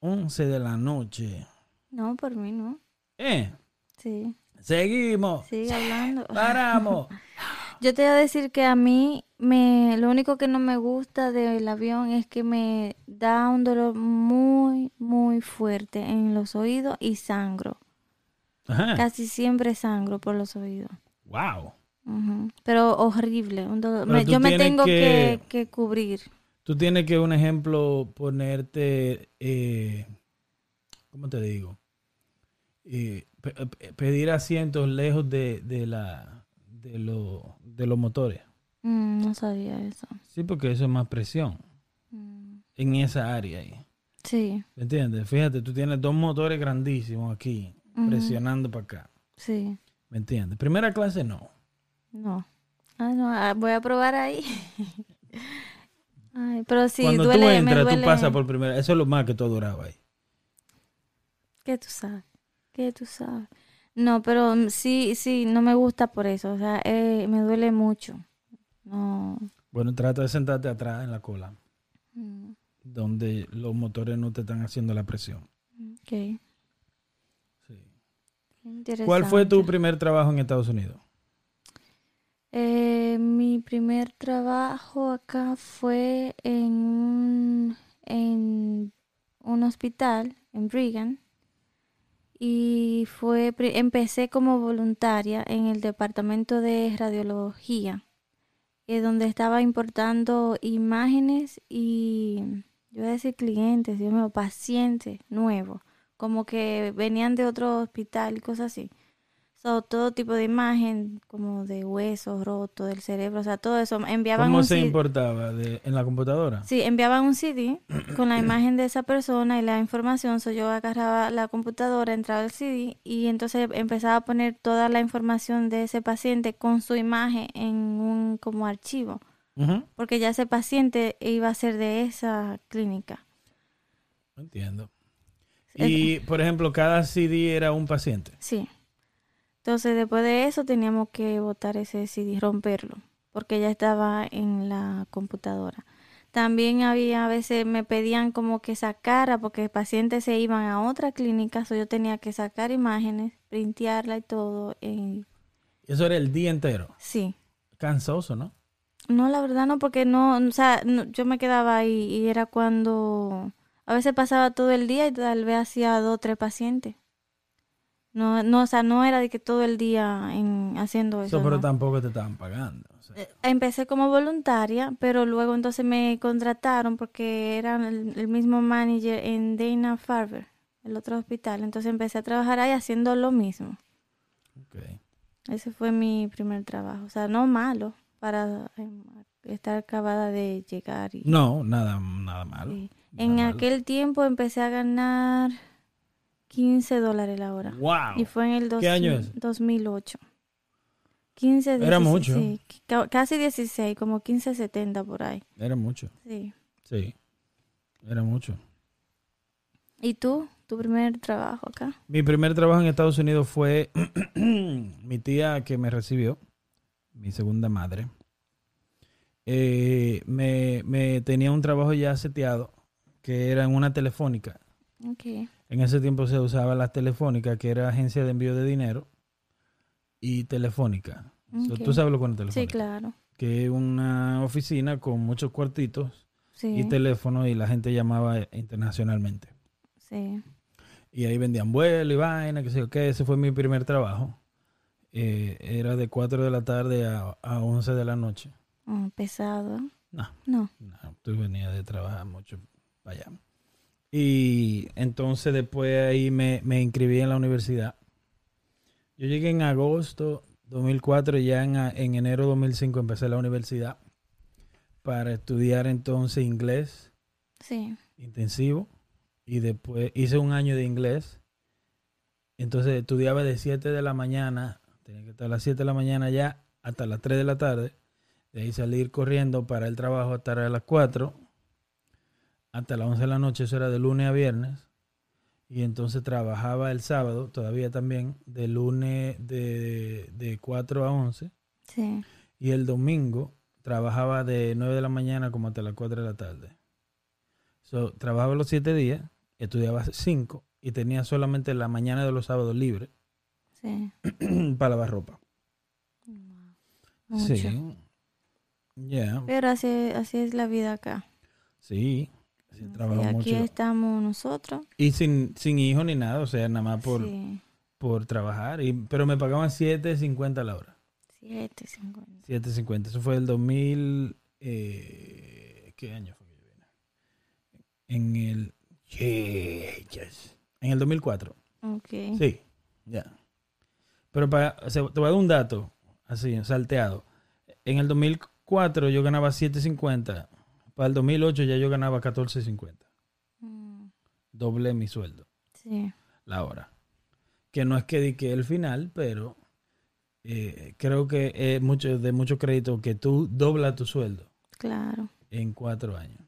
11 de la noche. No, por mí no. Eh, Sí. seguimos, Sigue hablando. paramos. Yo te voy a decir que a mí me, lo único que no me gusta del avión es que me da un dolor muy, muy fuerte en los oídos y sangro. Ajá. Casi siempre sangro por los oídos. Wow. Pero horrible. un dolor. Pero Me- yo me tengo que- que, que cubrir. Tú tienes que, un ejemplo, ponerte, eh, ¿cómo te digo? Eh, pe- pe- pedir asientos lejos de, de la de, lo- de los motores. Mm, no sabía eso. Sí, porque eso es más presión Mm, en esa área ahí. Sí, ¿Me entiendes? Fíjate, tú tienes dos motores grandísimos aquí, presionando para acá. sí. ¿Me entiendes? Primera clase no. No. Ah, no, ah, voy a probar ahí. Ay, pero sí, Cuando duele, tú me entras, duele. tú pasas por primera. Eso es lo más que tú has durado ahí. ¿Qué tú sabes? ¿Qué tú sabes? No, pero mm, sí, sí, no me gusta por eso. O sea, eh, me duele mucho. No. Bueno, trata de sentarte atrás en la cola, Mm, donde los motores no te están haciendo la presión. Ok. Sí. Interesante. ¿Cuál fue tu primer trabajo en Estados Unidos? Eh, mi primer trabajo acá fue en un, en un hospital en Brigham y fue empecé como voluntaria en el departamento de radiología donde estaba importando imágenes y yo voy a decir clientes, Dios mío, pacientes nuevos, como que venían de otro hospital y cosas así. So, todo tipo de imagen, como de huesos rotos, del cerebro, o sea, todo eso. Enviaban ¿Cómo un se importaba? De, ¿En la computadora? Sí, enviaban un CD con la imagen de esa persona y la información. So, yo agarraba la computadora, entraba el CD y entonces empezaba a poner toda la información de ese paciente con su imagen en un como archivo. Porque ya ese paciente iba a ser de esa clínica. Entiendo. Y, por ejemplo, cada CD era un paciente. Sí. Entonces, después de eso teníamos que botar ese CD, romperlo, porque ya estaba en la computadora. También había, a veces me pedían como que sacara, porque pacientes se iban a otra clínica, so yo tenía que sacar imágenes, printearla y todo. y- Eso era el día entero. sí. Cansoso, ¿no? No, la verdad no, porque no, o sea, no- yo me quedaba ahí y era cuando a veces pasaba todo el día y tal vez hacía dos o tres pacientes. No, no, o sea, no era de que todo el día en, haciendo eso. Eso, pero no. tampoco te estaban pagando. o sea. Eh, Empecé como voluntaria, pero luego entonces me contrataron porque era el, el mismo manager en Dana Farber, el otro hospital. Entonces empecé a trabajar ahí haciendo lo mismo. Ese fue mi primer trabajo. O sea, no malo para eh, estar acabada de llegar. Y, No, nada, nada malo. sí. nada En malo. aquel tiempo empecé a ganar 15 dólares la hora. ¡Wow! Y fue en el dos- ¿Qué año es? 2008. 15, Era 16, mucho. sí, ca- casi 16, como 15, 70 por ahí. Era mucho. Sí. Sí. Era mucho. ¿Y tú? ¿Tu primer trabajo acá? Mi primer trabajo en Estados Unidos fue mi tía que me recibió, mi segunda madre. Eh, me, me tenía un trabajo ya seteado que era en una telefónica. Ok. En ese tiempo se usaba la telefónica, que era agencia de envío de dinero, y telefónica. So. Tú sabes lo que es una Sí, telefónica. claro. Que es una oficina con muchos cuartitos Sí. y teléfonos y la gente llamaba internacionalmente. sí. Y ahí vendían vuelo y vaina, que sé yo qué. Ese fue mi primer trabajo. Eh, era de 4 de la tarde a, a 11 de la noche. Oh, pesado. No, No. no, tú venías de trabajar mucho para allá. Y entonces después ahí me, me inscribí en la universidad. Yo llegué en agosto 2004 y ya en, en enero 2005 empecé la universidad para estudiar entonces inglés Sí. intensivo y después hice un año de inglés. Entonces estudiaba de 7 de la mañana, tenía que estar a las 7 de la mañana ya hasta las 3 de la tarde. De ahí salir corriendo para el trabajo hasta a las 4, hasta las 11 de la noche, eso era de lunes a viernes. Y entonces trabajaba el sábado, todavía también, de lunes de, de 4 a 11. Sí. Y el domingo trabajaba de 9 de la mañana como hasta las 4 de la tarde. So, trabajaba los 7 días, estudiaba 5 y tenía solamente la mañana de los sábados libre Sí. para lavar ropa. Mucho. Sí. Ya, Pero así, así es la vida acá. sí. Sí, Sí, trabajo aquí mucho. estamos nosotros. Y sin, sin hijo ni nada, o sea, nada más por, Sí. por trabajar. Y, pero me pagaban 7.50 la hora. Siete, cincuenta. 7.50. Eso fue el 2000. eh, ¿Qué año fue que yo vine? En el. yes. En el 2004. Ok. Sí, ya. Pero para, o sea, te voy a dar un dato, así, salteado. En el 2004 yo ganaba 7.50. Para el 2008 ya yo ganaba 14.50. Mm, Doble mi sueldo, Sí. la hora. Que no es que di que el final, pero eh, creo que es mucho, de mucho crédito que tú doblas tu sueldo Claro. en cuatro años.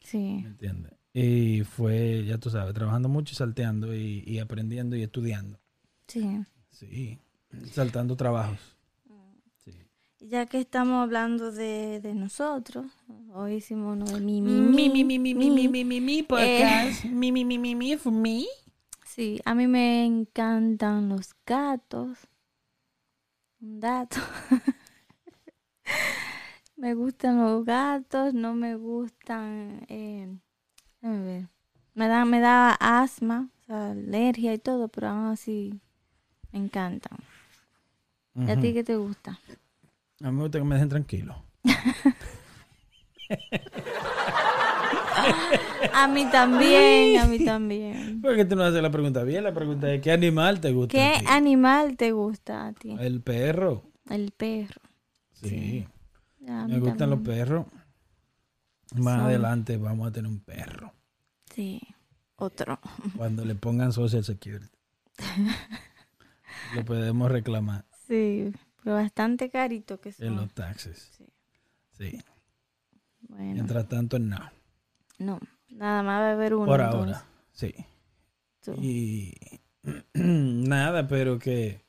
Sí. ¿Me entiendes? Y fue, ya tú sabes, trabajando mucho y salteando y, y aprendiendo y estudiando. Sí. Sí, saltando trabajos. Ya que estamos hablando de, de nosotros, hoy hicimos uno de mi, mi, Mi, mi, mi, mi, mi, mi, mi, mi, mi, mi, podcast. Eh. Mi, mi, mi, mi, mi, for me. Sí, a mí me encantan los gatos. Un dato. me gustan los gatos, no me gustan. Eh, déjame ver. Me da, me da asma, o sea, alergia y todo, pero aún así me encantan. ¿Y a ti qué te gusta? A mí me gusta que me dejen tranquilo. A mí también, a mí también. ¿Por qué tú no haces la pregunta bien? La pregunta es: ¿qué animal te gusta? ¿Qué a ti? animal te gusta a ti? El perro. El perro. Sí. Me gustan los perros. Más adelante vamos a tener un perro. Sí, otro. Cuando le pongan Social Security. Lo podemos reclamar Sí, pero bastante carito que en son. los taxes. Sí. Sí. Bueno, Mientras tanto, no. no, nada más va a haber uno. Por entonces, ahora. Sí. tú. Y nada, pero que...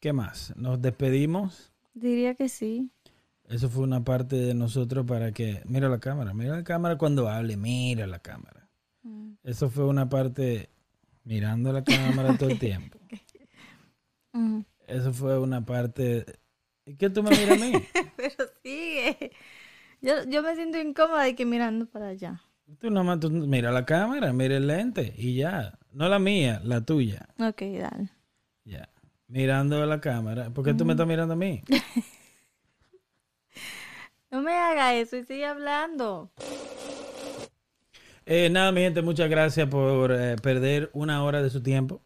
¿Qué más? Nos despedimos. Diría que sí. Eso fue una parte de nosotros para que... Mira la cámara, mira la cámara cuando hable, mira la cámara. Mm. Eso fue una parte mirando la cámara todo el tiempo. Mm. Eso fue una parte... ¿Y qué tú me miras a mí? Pero sigue. Yo, yo me siento incómoda de que mirando para allá. Tú nomás tú mira la cámara, mira el lente y ya. No la mía, la tuya. Ok, dale. Ya. Mirando a la cámara. ¿Por qué tú me estás mirando a mí? No me haga eso y sigue hablando. Eh, nada, mi gente, muchas gracias por eh, perder una hora de su tiempo.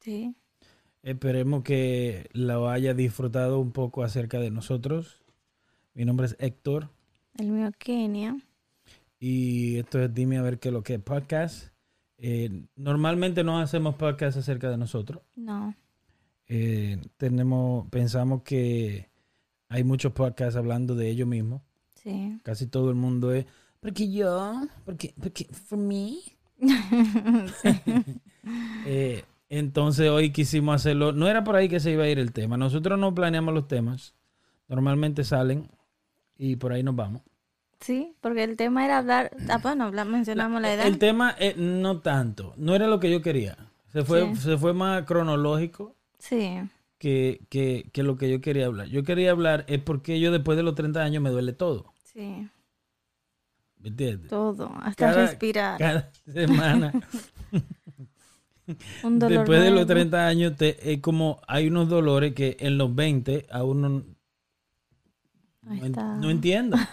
Sí. Esperemos que lo haya disfrutado un poco acerca de nosotros. Mi nombre es Héctor El mío Kenia. y esto es Dime a ver qué es lo que es podcast. Eh, normalmente no hacemos podcast acerca de nosotros. No. Eh, tenemos, pensamos que hay muchos podcasts hablando de ellos mismos. Sí. Casi todo el mundo es, porque yo, porque, porque, for me. Eh, entonces hoy quisimos hacerlo, no era por ahí que se iba a ir el tema. Nosotros no planeamos los temas, normalmente salen y por ahí nos vamos. Sí, porque el tema era hablar. Ah, bueno, mencionamos la edad. El tema eh, no tanto, no era lo que yo quería. Se fue, Sí. se fue más cronológico Sí. que, que, que lo que yo quería hablar. Yo quería hablar es porque yo después de los 30 años me duele todo. Sí. ¿Me entiendes? Todo. Hasta Cada- respirar. Cada semana. Un dolor Después de los nuevo. 30 años, te, es como hay unos dolores que en los 20 a uno no, no entiendo.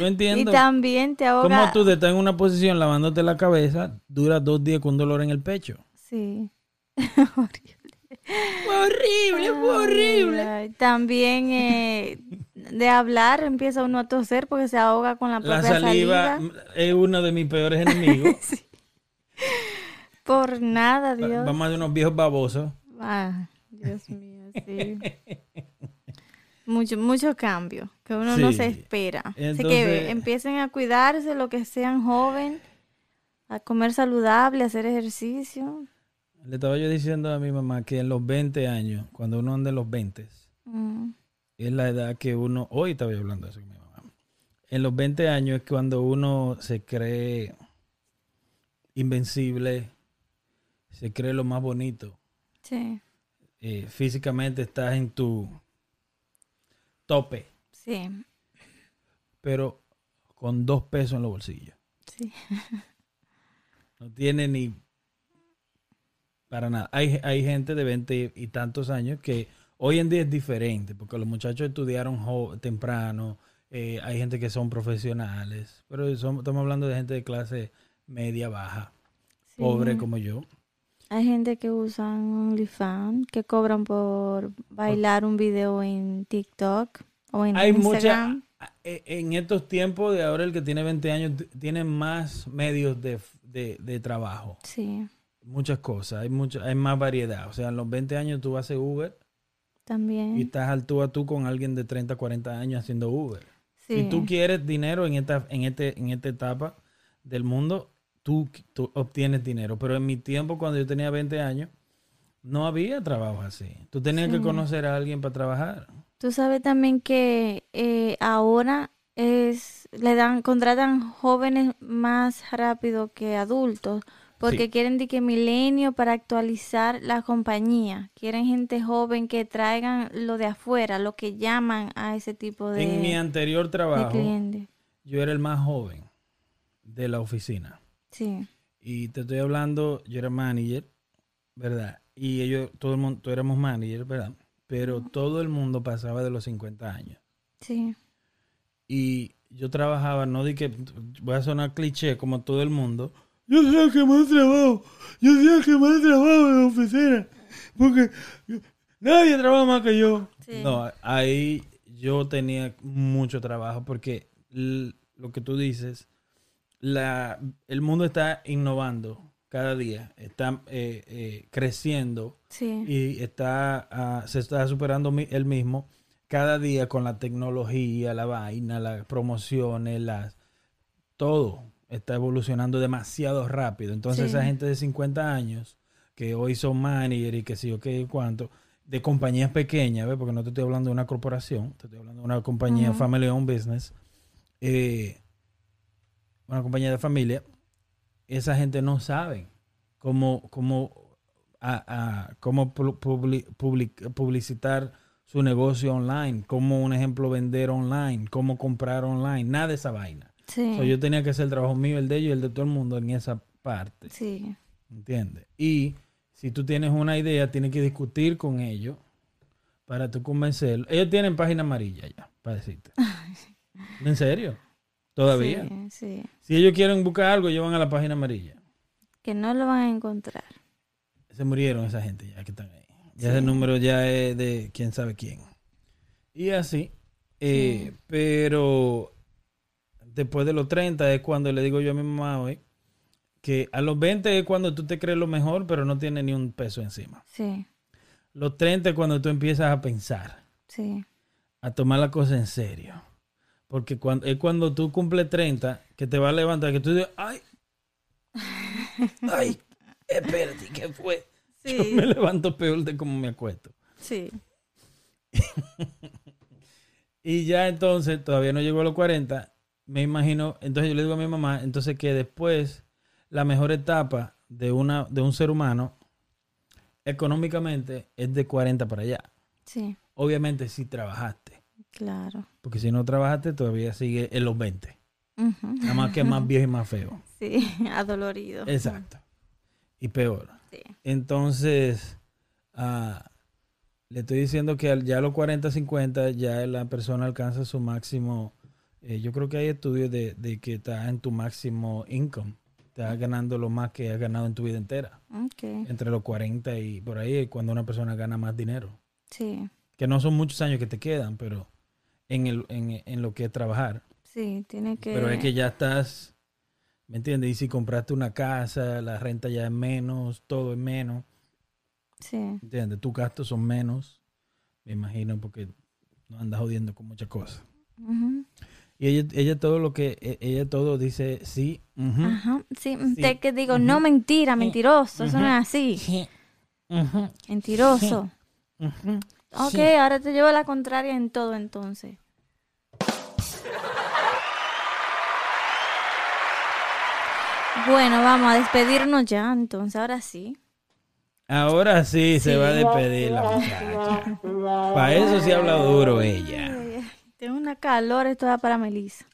No Y entiendo. también te ahoga. ¿Cómo tú te estás en una posición lavándote la cabeza, dura dos días con dolor en el pecho? Sí. horrible, Ay, ay. También eh, de hablar empieza uno a toser porque se ahoga con la La propia saliva saliva. es uno de mis peores enemigos. Por nada, Dios. Vamos a ser unos viejos babosos. Ah, Dios mío, sí. Mucho, mucho cambio que uno no se espera. Así Entonces- que empiecen a cuidarse, lo que sean joven, a comer saludable, a hacer ejercicio. Le estaba yo diciendo a mi mamá que en los 20 años, cuando uno anda en los 20, Mm, es la edad que uno, hoy estaba yo hablando de eso con mi mamá, en los 20 años es cuando uno se cree invencible, se cree lo más bonito. sí, Eh, físicamente estás en tu tope, sí, pero con dos pesos en los bolsillos. sí. No tiene ni para nada. Hay, hay gente de 20 y tantos años que hoy en día es diferente, porque los muchachos estudiaron temprano, eh, hay gente que son profesionales, pero son- estamos hablando de gente de clase media, baja, sí. pobre como yo. Hay gente que usan OnlyFans, que cobran por bailar un video en TikTok o en Hay mucha, Instagram. eh, en estos tiempos de ahora el que tiene 20 años tiene más medios de, de- de trabajo, Sí, muchas cosas, hay, mucho, hay más variedad. O sea, en los 20 años tú haces Uber también. y estás al tú a tú con alguien de 30, 40 años haciendo Uber. sí. Si tú quieres dinero en esta, en este, en esta etapa del mundo, tú, tú obtienes dinero. Pero en mi tiempo, cuando yo tenía 20 años, no había trabajo así. Tú tenías que conocer a alguien para trabajar. Tú sabes también que eh, ahora es le dan contratan jóvenes más rápido que adultos porque Sí. quieren de que milenio para actualizar la compañía. Quieren gente joven que traigan lo de afuera, lo que llaman a ese tipo de, en mi anterior trabajo, yo era el más joven de la oficina. Sí, Y te estoy hablando, yo era manager, ¿verdad? Y ellos, todo el mundo, éramos manager, ¿verdad? Pero todo el mundo pasaba de los 50 años. sí, y yo trabajaba, no di que voy a sonar cliché como todo el mundo. Yo soy el que más trabajo, yo soy el que más trabajo en la oficina, porque nadie trabaja más que yo. Sí. No, ahí yo tenía mucho trabajo porque lo que tú dices, la, el mundo está innovando cada día, está eh, eh, creciendo sí, y está ah, se está superando él mismo cada día con la tecnología, la vaina, las promociones, las todo está evolucionando demasiado rápido. Entonces Sí. esa gente de 50 años que hoy son manager y que sí o qué cuánto de compañías pequeñas, ¿ves? porque no te estoy hablando de una corporación, te estoy hablando de una compañía family owned business, eh, una compañía de familia, esa gente no sabe cómo, cómo, a- a- cómo pu- publi- public- publicitar su negocio online, cómo, un ejemplo, vender online, cómo comprar online, nada de esa vaina. sí, So, yo tenía que hacer el trabajo mío, el de ellos y el de todo el mundo en esa parte. sí, ¿Entiendes? Y si tú tienes una idea, tienes que discutir con ellos para tú convencerlos. Ellos tienen página amarilla ya, para decirte. ¿En serio? Todavía. sí, sí. Si ellos quieren buscar algo, ellos van a la página amarilla. Que no lo van a encontrar. Se murieron esa gente ya que están ahí. Ya Sí. ese número ya es de quién sabe quién. Y así. eh, Sí. Pero después de los 30 es cuando le digo yo a mi mamá hoy que a los 20 es cuando tú te crees lo mejor, pero no tienes ni un peso encima. Sí, Los 30 es cuando tú empiezas a pensar, sí, a tomar la cosa en serio. Porque cuando, es cuando tú cumples 30 que te va a levantar, que tú dices, ay, ay, espérate, ¿qué fue? Yo me levanto peor de como me acuesto. sí. Y ya entonces, todavía no llegó a los 40, me imagino, entonces yo le digo a mi mamá, entonces que después la mejor etapa de, una, de un ser humano económicamente es de 40 para allá. Sí, Obviamente si trabajaste, claro. porque si no trabajaste todavía sigue en los 20. Ujú. Nada más que más viejo y más feo. Sí, adolorido. Exacto. Y peor. Sí, Entonces, ah, le estoy diciendo que ya a los 40, 50 ya la persona alcanza su máximo eh, yo creo que hay estudios de, de que estás en tu máximo income. Estás ganando lo más que has ganado en tu vida entera. Ok. Entre los 40 y por ahí es cuando una persona gana más dinero. Sí, Que no son muchos años que te quedan, pero en, el, en, en lo que es trabajar. sí, tiene que... Pero es que ya estás, ¿me entiendes? Y si compraste una casa, la renta ya es menos, todo es menos, Sí, ¿entiendes? Tus gastos son menos, me imagino, porque no andas jodiendo con muchas cosas. Ujú. Y ella, ella todo lo que, e- ella todo dice sí, Ajá, sí, Sí. te que digo, no mentira, mentiroso, eso no es así, mentiroso. Ok, sí. ahora te llevo la contraria en todo entonces. Bueno, vamos a despedirnos ya, entonces, ahora sí. Ahora sí, se va a despedir la muchacha. Para eso sí habla duro ella. Tengo una calor, esto va para Melissa.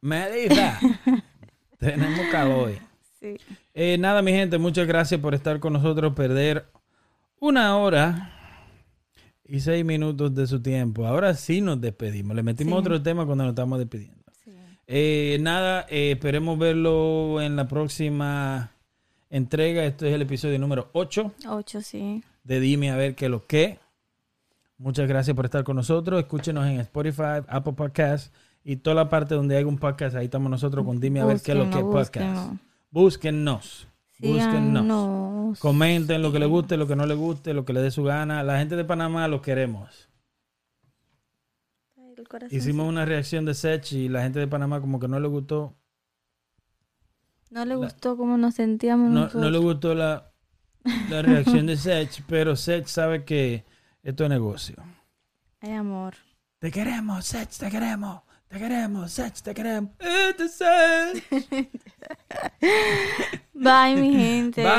Melissa, tenemos calor hoy. Sí. Eh, nada, mi gente, muchas gracias por estar con nosotros, perder una hora y seis minutos de su tiempo. Ahora sí nos despedimos. Le metimos Sí. otro tema cuando nos estamos despidiendo. sí. Eh, nada, eh, esperemos verlo en la próxima entrega. Este es el episodio número 8 Ocho, sí. de Dime a ver qué lo que. Muchas gracias por estar con nosotros. Escúchenos en Spotify, Apple Podcasts y toda la parte donde hay un podcast. Ahí estamos nosotros con Dime a ver qué lo que podcast. Búsquennos. Búsquennos. Comenten lo que les guste, lo que no les guste, lo que les dé su gana. La gente de Panamá lo queremos. Ay, el corazón. Hicimos una reacción de Sech y la gente de Panamá como que no le gustó. No le gustó cómo nos sentíamos No, nosotros. no le gustó la, la reacción de Sech, pero Sech sabe que esto es negocio. Ay, amor. Te queremos, Sech, te queremos. Te queremos, Sech, te queremos. Sech. Bye, mi gente. Bye.